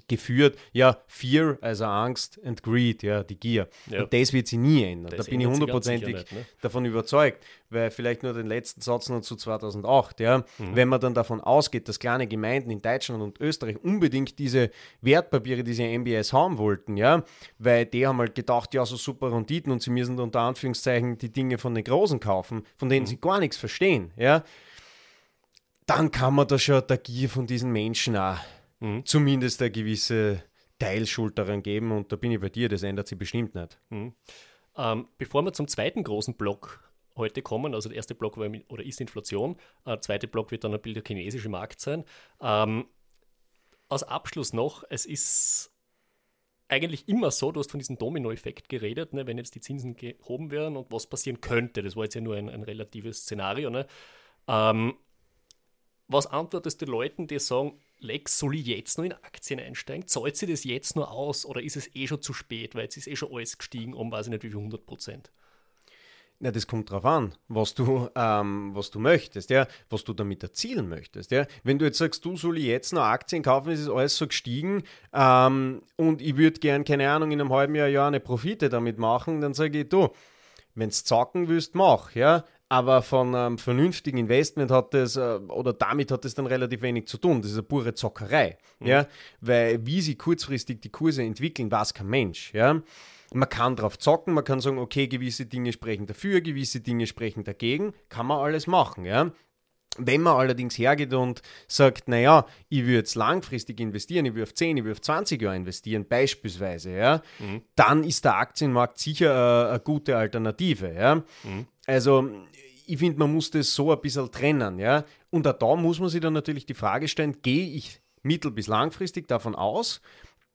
geführt, ja, Fear, also Angst und Greed, ja, die Gier. Ja. Und das wird sie nie ändern. Das da bin ich hundertprozentig ne? davon überzeugt, weil vielleicht nur den letzten Satz noch zu 2008, ja, mhm. wenn man dann davon ausgeht, dass kleine Gemeinden in Deutschland und Österreich unbedingt diese Wertpapiere, diese MBS haben wollten, ja, weil die haben halt gedacht, ja, so super Renditen und sie müssen unter Anführungszeichen die Dinge von den Großen kaufen, von denen mhm. sie gar nichts verstehen, ja, dann kann man da schon der Gier von diesen Menschen auch mhm. zumindest eine gewisse Teilschuld daran geben. Und da bin ich bei dir, das ändert sich bestimmt nicht. Mhm. Ähm, bevor wir zum zweiten großen Block heute kommen, also der erste Block war oder ist Inflation, der äh, zweite Block wird dann ein Bild der chinesische Markt sein. Ähm, als Abschluss noch, es ist eigentlich immer so, du hast von diesem Domino-Effekt geredet, ne, wenn jetzt die Zinsen gehoben werden und was passieren könnte. Das war jetzt ja nur ein, ein relatives Szenario. Ne? Ähm, was antwortest du Leuten, die sagen, Lex, soll ich jetzt noch in Aktien einsteigen? Zahlt sich das jetzt nur aus oder ist es eh schon zu spät, weil jetzt ist eh schon alles gestiegen um, weiß ich nicht, wie viel 100 Prozent? Na, das kommt drauf an, was du, ähm, was du möchtest, ja, was du damit erzielen möchtest. Ja. Wenn du jetzt sagst, du soll ich jetzt noch Aktien kaufen, ist es alles so gestiegen ähm, und ich würde gern, keine Ahnung, in einem halben Jahr, Jahr eine Profite damit machen, dann sage ich, du, wenn du zocken willst, mach, ja aber von einem vernünftigen Investment hat das, äh, oder damit hat es dann relativ wenig zu tun. Das ist eine pure Zockerei. Mhm. Ja? Weil wie sich kurzfristig die Kurse entwickeln, weiß kein Mensch. Ja? Man kann drauf zocken, man kann sagen, okay, gewisse Dinge sprechen dafür, gewisse Dinge sprechen dagegen, kann man alles machen. Ja? Wenn man allerdings hergeht und sagt, naja, ich würde jetzt langfristig investieren, ich würde auf 10, ich würde auf 20 Jahre investieren, beispielsweise, ja, mhm. dann ist der Aktienmarkt sicher eine, eine gute Alternative. Ja. Mhm. Also ich finde, man muss das so ein bisschen trennen. Ja? Und auch da muss man sich dann natürlich die Frage stellen, gehe ich mittel- bis langfristig davon aus,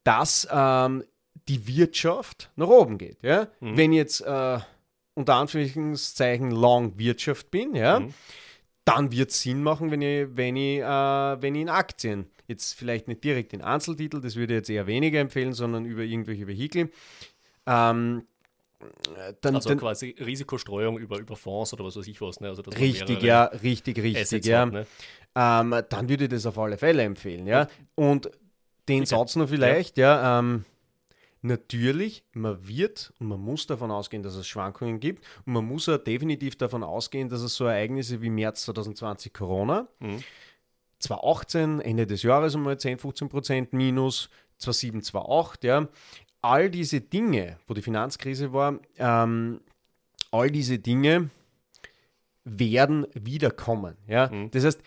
dass ähm, die Wirtschaft nach oben geht. Ja? Mhm. Wenn jetzt äh, unter Anführungszeichen Long Wirtschaft bin, ja, mhm. Dann wird es Sinn machen, wenn ich, wenn, ich, äh, wenn ich in Aktien, jetzt vielleicht nicht direkt in Einzeltitel, das würde ich jetzt eher weniger empfehlen, sondern über irgendwelche Vehikel, ähm, dann, also dann, quasi Risikostreuung über, über Fonds oder was weiß ich was. Ne? Also, richtig, ja, richtig, richtig. ja. Hat, ne? ähm, dann würde ich das auf alle Fälle empfehlen. Ja? Und den Sicher. Satz noch vielleicht, ja, ja ähm, natürlich, man wird und man muss davon ausgehen, dass es Schwankungen gibt und man muss auch definitiv davon ausgehen, dass es so Ereignisse wie März 2020 Corona, mhm. 2018, Ende des Jahres einmal 10, 15 Prozent minus, 2007, 2008, ja, all diese Dinge, wo die Finanzkrise war, ähm, all diese Dinge werden wiederkommen. Ja? Mhm. Das heißt,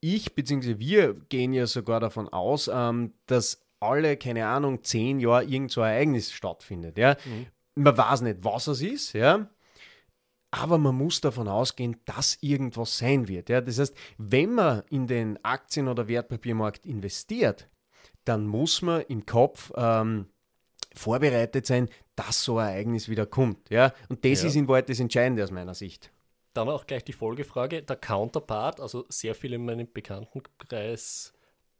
ich bzw. wir gehen ja sogar davon aus, ähm, dass alle, keine Ahnung, zehn Jahre irgend so ein Ereignis stattfindet. Ja? Mhm. Man weiß nicht, was es ist, ja. Aber man muss davon ausgehen, dass irgendwas sein wird. Ja? Das heißt, wenn man in den Aktien- oder Wertpapiermarkt investiert, dann muss man im Kopf ähm, vorbereitet sein, dass so ein Ereignis wieder kommt. Ja? Und das ja. ist in Wahrheit das Entscheidende aus meiner Sicht. Dann auch gleich die Folgefrage. Der Counterpart, also sehr viele in meinem Bekanntenkreis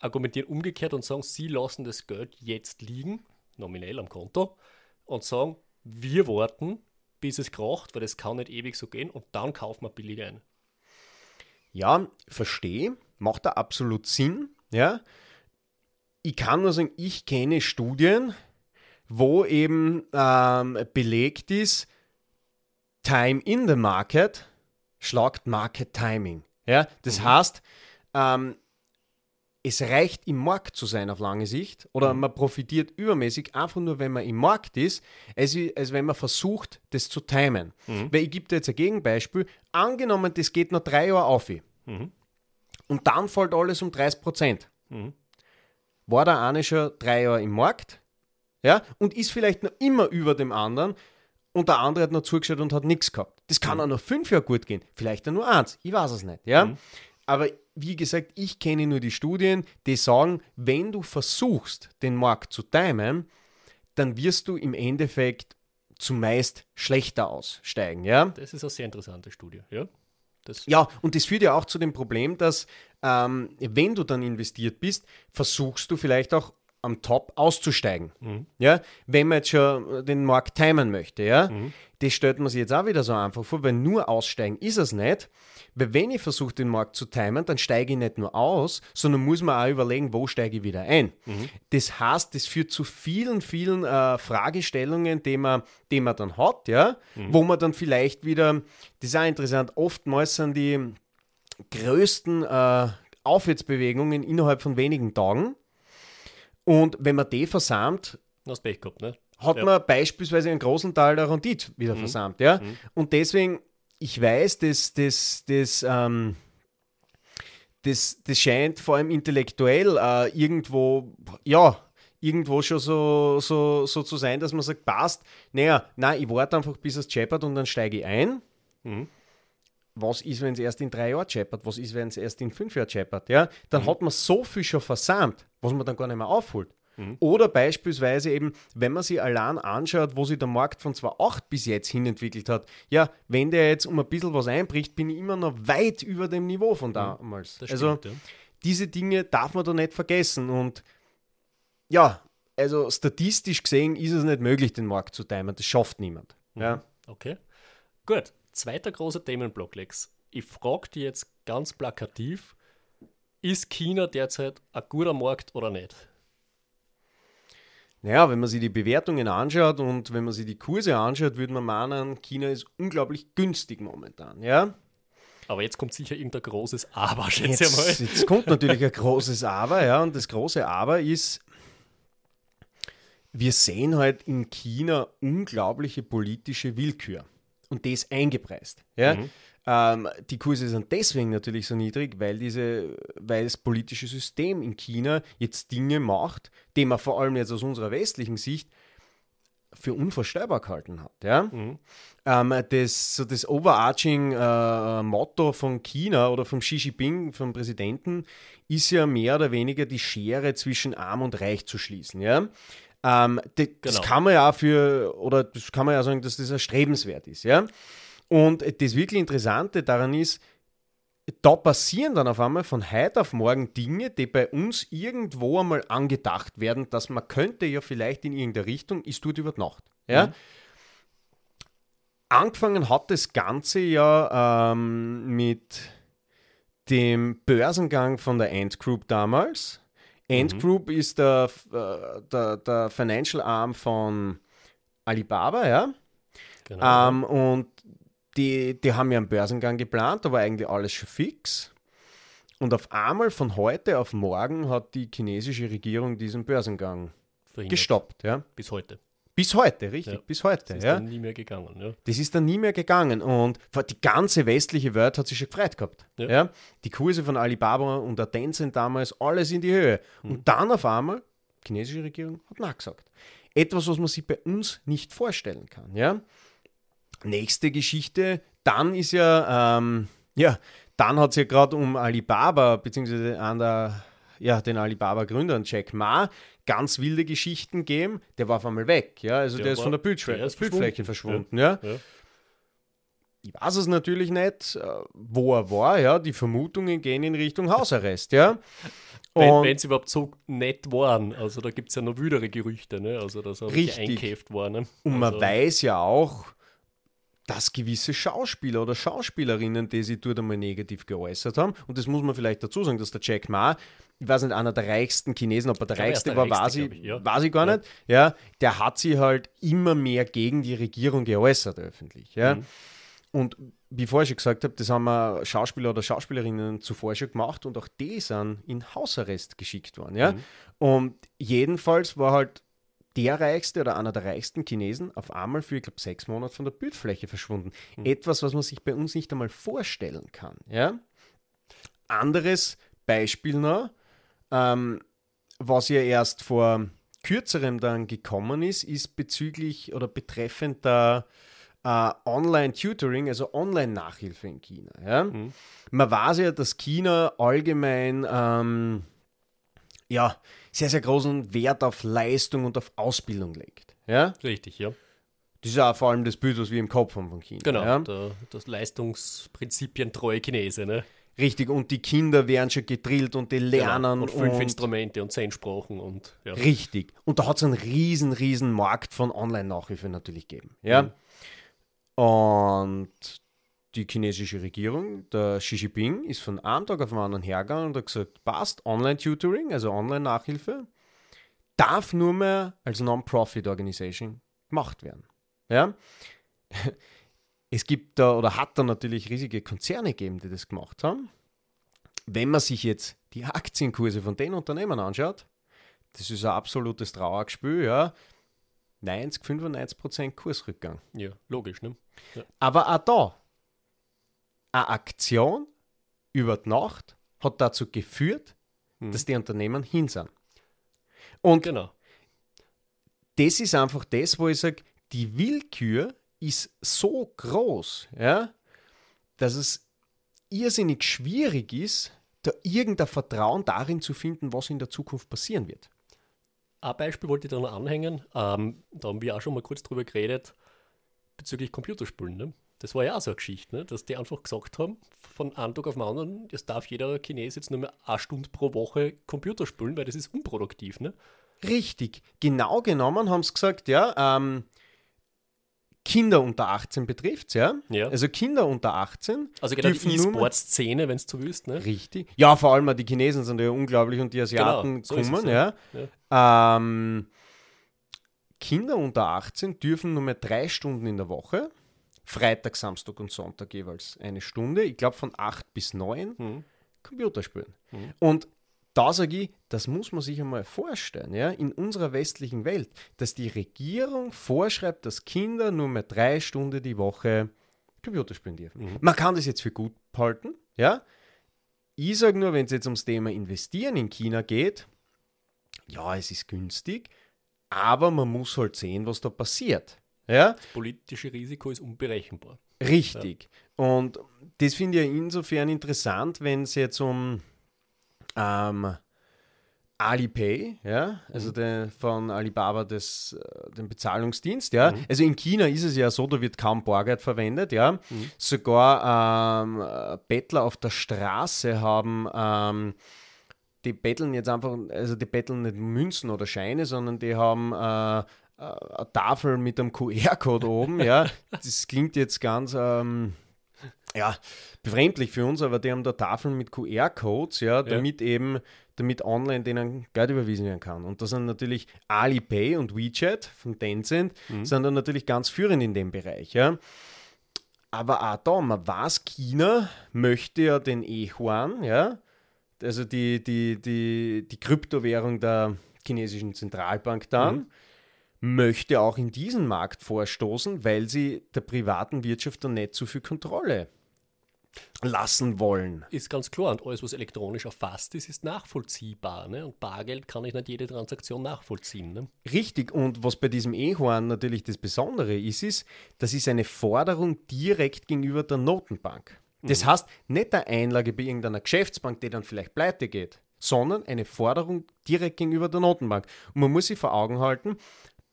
argumentieren umgekehrt und sagen, sie lassen das Geld jetzt liegen, nominell am Konto, und sagen, wir warten, bis es kracht, weil das kann nicht ewig so gehen und dann kaufen wir billig ein. Ja, verstehe, macht da absolut Sinn. Ja. Ich kann nur sagen, ich kenne Studien, wo eben ähm, belegt ist, Time in the Market schlagt Market Timing. Ja? Das mhm. heißt, ähm, es reicht im Markt zu sein auf lange Sicht oder mhm. man profitiert übermäßig einfach nur, wenn man im Markt ist, als, als wenn man versucht, das zu timen. Mhm. Weil ich gebe dir jetzt ein Gegenbeispiel. Angenommen, das geht noch drei Jahre auf. Mhm. Und dann fällt alles um 30 Prozent. Mhm. War der eine schon drei Jahre im Markt? ja, und ist vielleicht noch immer über dem anderen und der andere hat noch zugeschaut und hat nichts gehabt. Das kann mhm. auch noch fünf Jahre gut gehen, vielleicht auch nur eins, ich weiß es nicht, ja. Aber wie gesagt, ich kenne nur die Studien, die sagen, wenn du versuchst, den Markt zu timen, dann wirst du im Endeffekt zumeist schlechter aussteigen. Ja? Das ist eine sehr interessante Studie, ja. Das ja, und das führt ja auch zu dem Problem, dass ähm, wenn du dann investiert bist, versuchst du vielleicht auch am Top auszusteigen. Mhm. Ja, wenn man jetzt schon den Markt timen möchte, ja, mhm. Das stellt man sich jetzt auch wieder so einfach vor, weil nur aussteigen ist es nicht. Weil wenn ich versuche, den Markt zu timen, dann steige ich nicht nur aus, sondern muss man auch überlegen, wo steige ich wieder ein. Mhm. Das heißt, das führt zu vielen, vielen äh, Fragestellungen, die man, die man dann hat, ja, mhm. wo man dann vielleicht wieder, das ist auch interessant, oftmals sind die größten äh, Aufwärtsbewegungen innerhalb von wenigen Tagen. Und wenn man die versammelt, Hast Pech gehabt, ne? Hat ja. man beispielsweise einen großen Teil der Rendite wieder mhm. versammelt. Ja? Mhm. Und deswegen, ich weiß, dass das, das, ähm, das, das scheint vor allem intellektuell äh, irgendwo, ja, irgendwo schon so, so, so zu sein, dass man sagt, passt, naja, nein, ich warte einfach, bis es scheppert und dann steige ich ein. Mhm was ist, wenn es erst in drei Jahren scheppert? Was ist, wenn es erst in fünf Jahren scheppert? Ja? Dann mhm. hat man so viel schon versammelt, was man dann gar nicht mehr aufholt. Mhm. Oder beispielsweise eben, wenn man sich allein anschaut, wo sich der Markt von 2008 bis jetzt hin entwickelt hat, ja, wenn der jetzt um ein bisschen was einbricht, bin ich immer noch weit über dem Niveau von mhm. damals. Also stimmt, ja. diese Dinge darf man da nicht vergessen. Und ja, also statistisch gesehen ist es nicht möglich, den Markt zu timen. Das schafft niemand. Mhm. Ja. Okay. Gut. Zweiter großer Themenblock, Lex. Ich frage dich jetzt ganz plakativ, ist China derzeit ein guter Markt oder nicht? Naja, wenn man sich die Bewertungen anschaut und wenn man sich die Kurse anschaut, würde man meinen, China ist unglaublich günstig momentan, ja? Aber jetzt kommt sicher irgendein großes Aber, schätze ich mal. Jetzt kommt natürlich ein großes Aber, ja, und das große Aber ist, wir sehen halt in China unglaubliche politische Willkür und das eingepreist. Ja? Mhm. Ähm, die Kurse sind deswegen natürlich so niedrig, weil, diese, weil das politische System in China jetzt Dinge macht, die man vor allem jetzt aus unserer westlichen Sicht für unvorstellbar gehalten hat. Ja? Mhm. Ähm, das, so das overarching äh, Motto von China oder von Xi Jinping, vom Präsidenten, ist ja mehr oder weniger die Schere zwischen Arm und Reich zu schließen. Ja? Ähm, das, genau. das kann man ja für, oder das kann man ja sagen, dass das erstrebenswert ist, ja. Und das wirklich Interessante daran ist, da passieren dann auf einmal von heute auf morgen Dinge, die bei uns irgendwo einmal angedacht werden, dass man könnte ja vielleicht in irgendeine Richtung, ist tut über Nacht. Ja? Mhm. Angefangen hat das Ganze ja ähm, mit dem Börsengang von der Ant Group damals. Ant mhm. Group ist der, äh, der, der Financial Arm von Alibaba, ja. Genau. Ähm, und die, die haben ja einen Börsengang geplant, da war eigentlich alles schon fix. Und auf einmal von heute auf morgen hat die chinesische Regierung diesen Börsengang Verhindert. gestoppt. Ja? Bis heute. Bis heute, richtig, ja. bis heute. Das ist ja. dann nie mehr gegangen. Ja. Das ist dann nie mehr gegangen und die ganze westliche Welt hat sich schon gefreut gehabt. Ja. ja. Die Kurse von Alibaba und der Tencent damals, alles in die Höhe. Mhm. Und dann auf einmal, die chinesische Regierung hat nachgesagt. Etwas, was man sich bei uns nicht vorstellen kann. Ja. Nächste Geschichte, dann ist ja, ähm, ja, dann hat es ja gerade um Alibaba, beziehungsweise an der ja, den Alibaba-Gründern Jack Ma ganz wilde Geschichten geben. Der war auf einmal weg. Ja? Also der, der ist von der Bildfläche, Bildfläche verschwunden. Ja? ja? Ich weiß es natürlich nicht, äh, wo er war. Ja? Die Vermutungen gehen in Richtung Hausarrest. Ja? Wenn es überhaupt so nett waren. Also da gibt es ja noch wüdere Gerüchte. Ne? Also dass er richtig eingekäft war. Ne? Und man also weiß ja auch, dass gewisse Schauspieler oder Schauspielerinnen, die sich dort einmal negativ geäußert haben, und das muss man vielleicht dazu sagen, dass der Jack Ma ich weiß nicht, einer der reichsten Chinesen, ob er der reichste der war, reichste, weiß, ich, ja. ich gar ja. nicht. Ja, der hat sich halt immer mehr gegen die Regierung geäußert öffentlich. Ja. Mhm. Und wie vorher schon gesagt habe, das haben wir Schauspieler oder Schauspielerinnen zuvor schon gemacht und auch die sind in Hausarrest geschickt worden. Ja? Mhm. Und jedenfalls war halt der reichste oder einer der reichsten Chinesen auf einmal für, ich glaube, sechs Monate von der Bildfläche verschwunden. Mhm. Etwas, was man sich bei uns nicht einmal vorstellen kann. Ja? Anderes Beispiel noch, ähm, was ja erst vor kürzerem dann gekommen ist, ist bezüglich oder betreffend der äh, Online-Tutoring, also Online-Nachhilfe in China. Ja? Mhm. Man weiß ja, dass China allgemein ähm, ja, sehr, sehr großen Wert auf Leistung und auf Ausbildung legt. Ja? Richtig, ja. Das ist auch vor allem das Bild, was wir im Kopf haben von China. Genau, Ja? der, das Leistungsprinzipien treue Chinese, ne? Richtig, und die Kinder werden schon gedrillt und die lernen. Genau. Und fünf Instrumente und zehn Sprachen und ja. Richtig. Und da hat es einen riesen, riesen Markt von Online-Nachhilfe natürlich gegeben. Ja? Mhm. Und die chinesische Regierung, der Xi Jinping, ist von einem Tag auf den anderen hergegangen und hat gesagt, passt, Online-Tutoring, also Online-Nachhilfe, darf nur mehr als Non-Profit-Organisation gemacht werden. Ja? Es gibt da oder hat da natürlich riesige Konzerne gegeben, die das gemacht haben. Wenn man sich jetzt die Aktienkurse von den Unternehmen anschaut, das ist ein absolutes Trauerspiel, ja. 90, 95 Prozent Kursrückgang. ja, logisch, ne? Aber auch da, eine Aktion über die Nacht hat dazu geführt, Mhm. dass die Unternehmen hin sind. Und Genau. das ist einfach das, wo ich sage, die Willkür ist so groß, ja, dass es irrsinnig schwierig ist, da irgendein Vertrauen darin zu finden, was in der Zukunft passieren wird. Ein Beispiel wollte ich da noch anhängen. Ähm, da haben wir auch schon mal kurz drüber geredet, bezüglich Computerspielen. Ne? Das war ja auch so eine Geschichte, ne? dass die einfach gesagt haben, von einem Tag auf den anderen, jetzt darf jeder Chines jetzt nur mehr eine Stunde pro Woche Computer spielen, weil das ist unproduktiv. Ne? Richtig, genau genommen haben sie gesagt, ja, ähm, Kinder unter 18 betrifft ja. Ja. Also Kinder unter 18 Also genau die E-Sport-Szene, wenn es so willst. Ne? Richtig. Ja, vor allem die Chinesen sind ja unglaublich und die Asiaten Genau, so kommen, ja. ja. Ähm, Kinder unter 18 dürfen nur mehr drei Stunden in der Woche, Freitag, Samstag und Sonntag jeweils eine Stunde, ich glaube von 8 bis 9, Mhm. Computer spielen. Mhm. Und da sage ich, das muss man sich einmal vorstellen, ja, in unserer westlichen Welt, dass die Regierung vorschreibt, dass Kinder nur mehr drei Stunden die Woche Computer spielen dürfen. Mhm. Man kann das jetzt für gut halten, ja. Ich sage nur, wenn es jetzt ums Thema Investieren in China geht, ja, es ist günstig, aber man muss halt sehen, was da passiert. Ja, Das politische Risiko ist unberechenbar. richtig. Und das finde ich ja insofern interessant, wenn es jetzt um ähm, Alipay, ja, also der, von Alibaba das, äh, den Bezahlungsdienst, ja. Also in China ist es ja so, da wird kaum Bargeld verwendet, ja. Sogar ähm, äh, Bettler auf der Straße haben ähm, die betteln jetzt einfach, also die betteln nicht Münzen oder Scheine, sondern die haben äh, eine Tafel mit einem QR-Code oben, ja. Das klingt jetzt ganz, ähm, ja, befremdlich für uns, aber die haben da Tafeln mit QR-Codes, ja, damit eben, damit online denen Geld überwiesen werden kann. Und das sind natürlich Alipay und WeChat von Tencent, sind dann natürlich ganz führend in dem Bereich, ja. Aber auch da, man weiß, China möchte ja den E-Yuan, ja, also die, die, die, die Kryptowährung der chinesischen Zentralbank dann, möchte auch in diesen Markt vorstoßen, weil sie der privaten Wirtschaft dann nicht zu viel Kontrolle lassen wollen. Ist ganz klar. Und alles, was elektronisch erfasst ist, ist nachvollziehbar. Ne? Und Bargeld kann ich nicht jede Transaktion nachvollziehen. Ne? Richtig, und was bei diesem E-Horn natürlich das Besondere ist, ist, das ist eine Forderung direkt gegenüber der Notenbank. Das heißt, nicht eine Einlage bei irgendeiner Geschäftsbank, die dann vielleicht pleite geht, sondern eine Forderung direkt gegenüber der Notenbank. Und man muss sich vor Augen halten,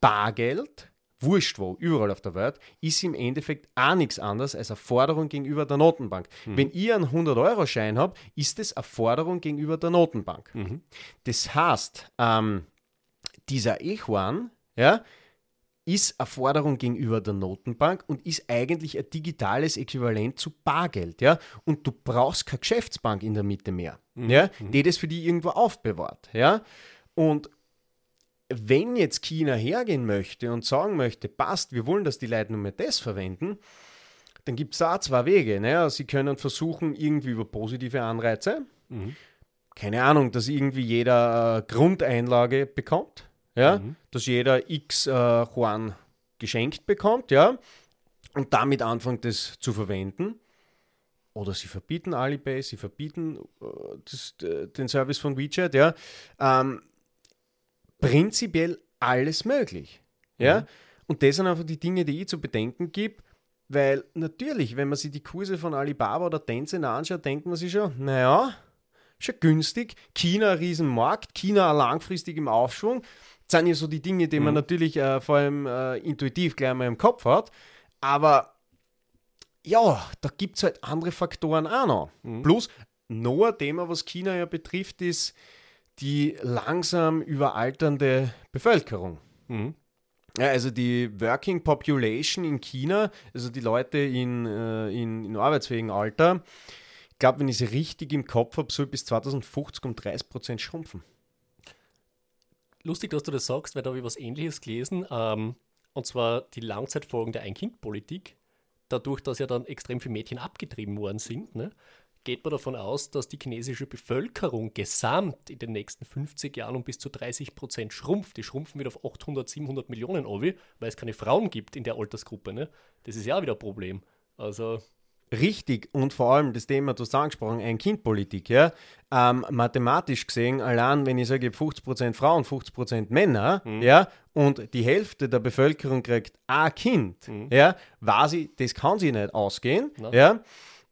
Bargeld, wurscht wo, überall auf der Welt, ist im Endeffekt auch nichts anderes als eine Forderung gegenüber der Notenbank. Wenn ich einen 100-Euro-Schein habe, ist das eine Forderung gegenüber der Notenbank. Das heißt, ähm, dieser Echuan, ja, ist eine Forderung gegenüber der Notenbank und ist eigentlich ein digitales Äquivalent zu Bargeld, ja. Und du brauchst keine Geschäftsbank in der Mitte mehr, ja, die das für die irgendwo aufbewahrt, ja. Und wenn jetzt China hergehen möchte und sagen möchte, passt, wir wollen, dass die Leute nur mehr das verwenden, dann gibt es da zwei Wege. Ne? Sie können versuchen, irgendwie über positive Anreize, keine Ahnung, dass irgendwie jeder äh, Grundeinlage bekommt, ja? dass jeder x äh, Yuan geschenkt bekommt, ja, und damit anfängt, das zu verwenden. Oder sie verbieten Alipay, sie verbieten äh, das, äh, den Service von WeChat, ja. Ähm, prinzipiell alles möglich. Ja? Und das sind einfach die Dinge, die ich zu bedenken gebe, weil natürlich, wenn man sich die Kurse von Alibaba oder Tencent anschaut, denkt man sich schon, naja, schon günstig. China, ein Riesenmarkt. China langfristig im Aufschwung. Das sind ja so die Dinge, die man Mhm. natürlich äh, vor allem äh, intuitiv gleich mal im Kopf hat. Aber ja, da gibt es halt andere Faktoren auch noch. Mhm. Plus, noch ein Thema, was China ja betrifft, ist die langsam überalternde Bevölkerung. Mhm. Ja, also die Working Population in China, also die Leute in, äh, in, in arbeitsfähigem Alter, ich glaube, wenn ich sie richtig im Kopf habe, soll bis 2050 um 30% schrumpfen. Lustig, dass du das sagst, weil da habe ich was Ähnliches gelesen. Ähm, und zwar die Langzeitfolgen der Ein-Kind-Politik. Dadurch, dass ja dann extrem viele Mädchen abgetrieben worden sind, ne, geht man davon aus, dass die chinesische Bevölkerung gesamt in den nächsten 50 Jahren um bis zu 30 Prozent schrumpft. Die schrumpfen wieder auf 800, 700 Millionen Ovi, weil es keine Frauen gibt in der Altersgruppe. Ne? Das ist ja auch wieder ein Problem. Also, Richtig und vor allem das Thema, du hast angesprochen, Ein-Kind-Politik. Ja? Ähm, mathematisch gesehen, allein wenn ich sage, ich habe 50% Frauen, 50% Männer, ja, und die Hälfte der Bevölkerung kriegt ein Kind, ja, weiß ich, das kann sich nicht ausgehen. Ja?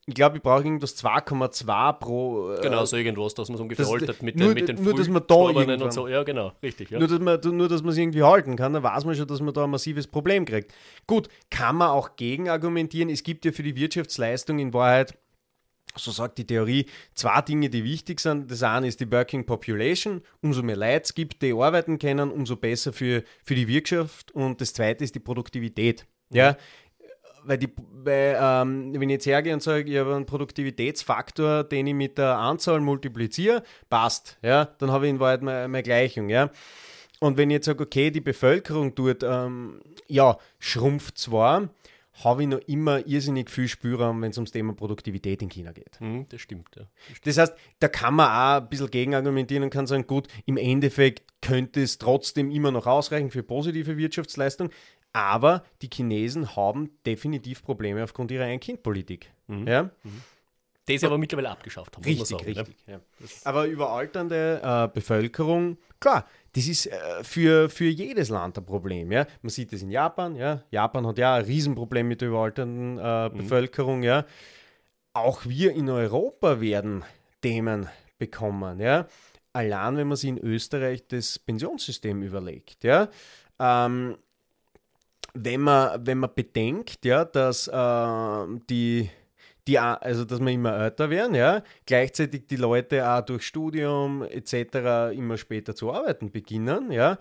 Ich glaube, ich brauche irgendwas 2,2 pro. äh, genau, so irgendwas, dass man es ungefähr das- altert mit nur den, mit den nur, dass man da und so. Ja, genau, richtig. Ja. Nur, dass man nur, dass man es irgendwie halten kann, dann weiß man schon, dass man da ein massives Problem kriegt. Gut, kann man auch gegen argumentieren. Es gibt ja für die Wirtschaftsleistung in Wahrheit, so sagt die Theorie, zwei Dinge, die wichtig sind. Das eine ist die Working Population. Umso mehr Leute es gibt, die arbeiten können, umso besser für, für die Wirtschaft. Und das zweite ist die Produktivität. Ja, weil, die, weil ähm, wenn ich jetzt hergehe und sage, ich habe einen Produktivitätsfaktor, den ich mit der Anzahl multipliziere, passt. Ja, dann habe ich in Wahrheit meine, meine Gleichung. Ja. Und wenn ich jetzt sage, okay, die Bevölkerung dort ähm, ja, schrumpft zwar, habe ich noch immer irrsinnig viel Spielraum, wenn es ums Thema Produktivität in China geht. Mhm, das stimmt, ja. Das heißt, da kann man auch ein bisschen gegenargumentieren und kann sagen, gut, im Endeffekt könnte es trotzdem immer noch ausreichen für positive Wirtschaftsleistung, aber die Chinesen haben definitiv Probleme aufgrund ihrer Ein-Kind-Politik. Ja? Die sie aber mittlerweile abgeschafft haben, Richtig, sagen. richtig. Ja. Aber überalternde äh, Bevölkerung, klar, das ist äh, für, für jedes Land ein Problem. Ja? Man sieht es in Japan, ja. Japan hat ja ein Riesenproblem mit der überalternden äh, Bevölkerung, ja. Auch wir in Europa werden Themen bekommen, ja. Allein wenn man sich in Österreich das Pensionssystem überlegt, ja. Ähm, wenn man, wenn man bedenkt, ja, dass äh, die, die, also dass wir immer älter werden, ja, gleichzeitig die Leute auch durch Studium etc. immer später zu arbeiten beginnen, ja,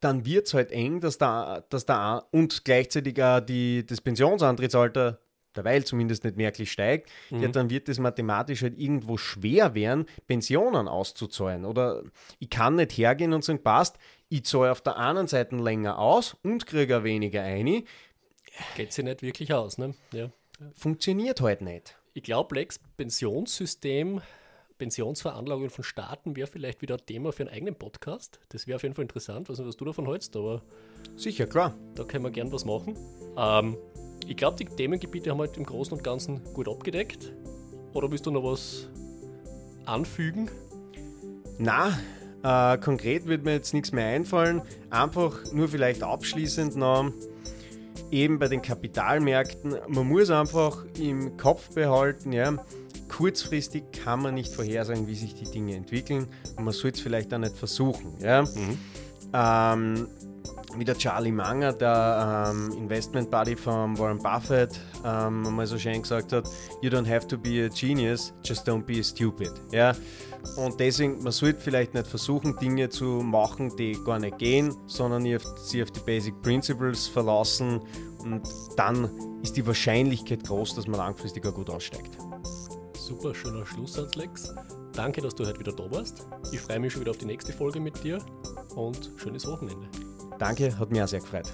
dann wird es halt eng, dass da, dass da und gleichzeitig auch die, das Pensionsantrittsalter derweil zumindest nicht merklich steigt, ja, dann wird es mathematisch halt irgendwo schwer werden, Pensionen auszuzahlen. Oder ich kann nicht hergehen und sagen, passt, ich zahle auf der einen Seite länger aus und kriege weniger ein. Geht sie nicht wirklich aus, ne? Ja. Funktioniert halt nicht. Ich glaube, Lex, Pensionssystem, Pensionsveranlagung von Staaten wäre vielleicht wieder ein Thema für einen eigenen Podcast. Das wäre auf jeden Fall interessant, weiß nicht, was du davon hältst, aber Sicher, klar. da können wir gern was machen. Ähm, ich glaube, die Themengebiete haben wir halt im Großen und Ganzen gut abgedeckt. Oder willst du noch was anfügen? Na, äh, konkret wird mir jetzt nichts mehr einfallen. Einfach nur vielleicht abschließend noch eben bei den Kapitalmärkten. Man muss einfach im Kopf behalten, ja, kurzfristig kann man nicht vorhersagen, wie sich die Dinge entwickeln. Und man soll es vielleicht auch nicht versuchen. Ja. Ähm, wie der Charlie Munger, der ähm, Investment Buddy von Warren Buffett, ähm, mal so schön gesagt hat, you don't have to be a genius, just don't be stupid. Ja? Und deswegen, man sollte vielleicht nicht versuchen, Dinge zu machen, die gar nicht gehen, sondern ihr auf- sie auf die Basic Principles verlassen und dann ist die Wahrscheinlichkeit groß, dass man langfristig auch gut aussteigt. Super schöner Schlusssatz, Lex. Danke, dass du heute wieder da warst. Ich freue mich schon wieder auf die nächste Folge mit dir und schönes Wochenende. Danke, hat mich auch sehr gefreut.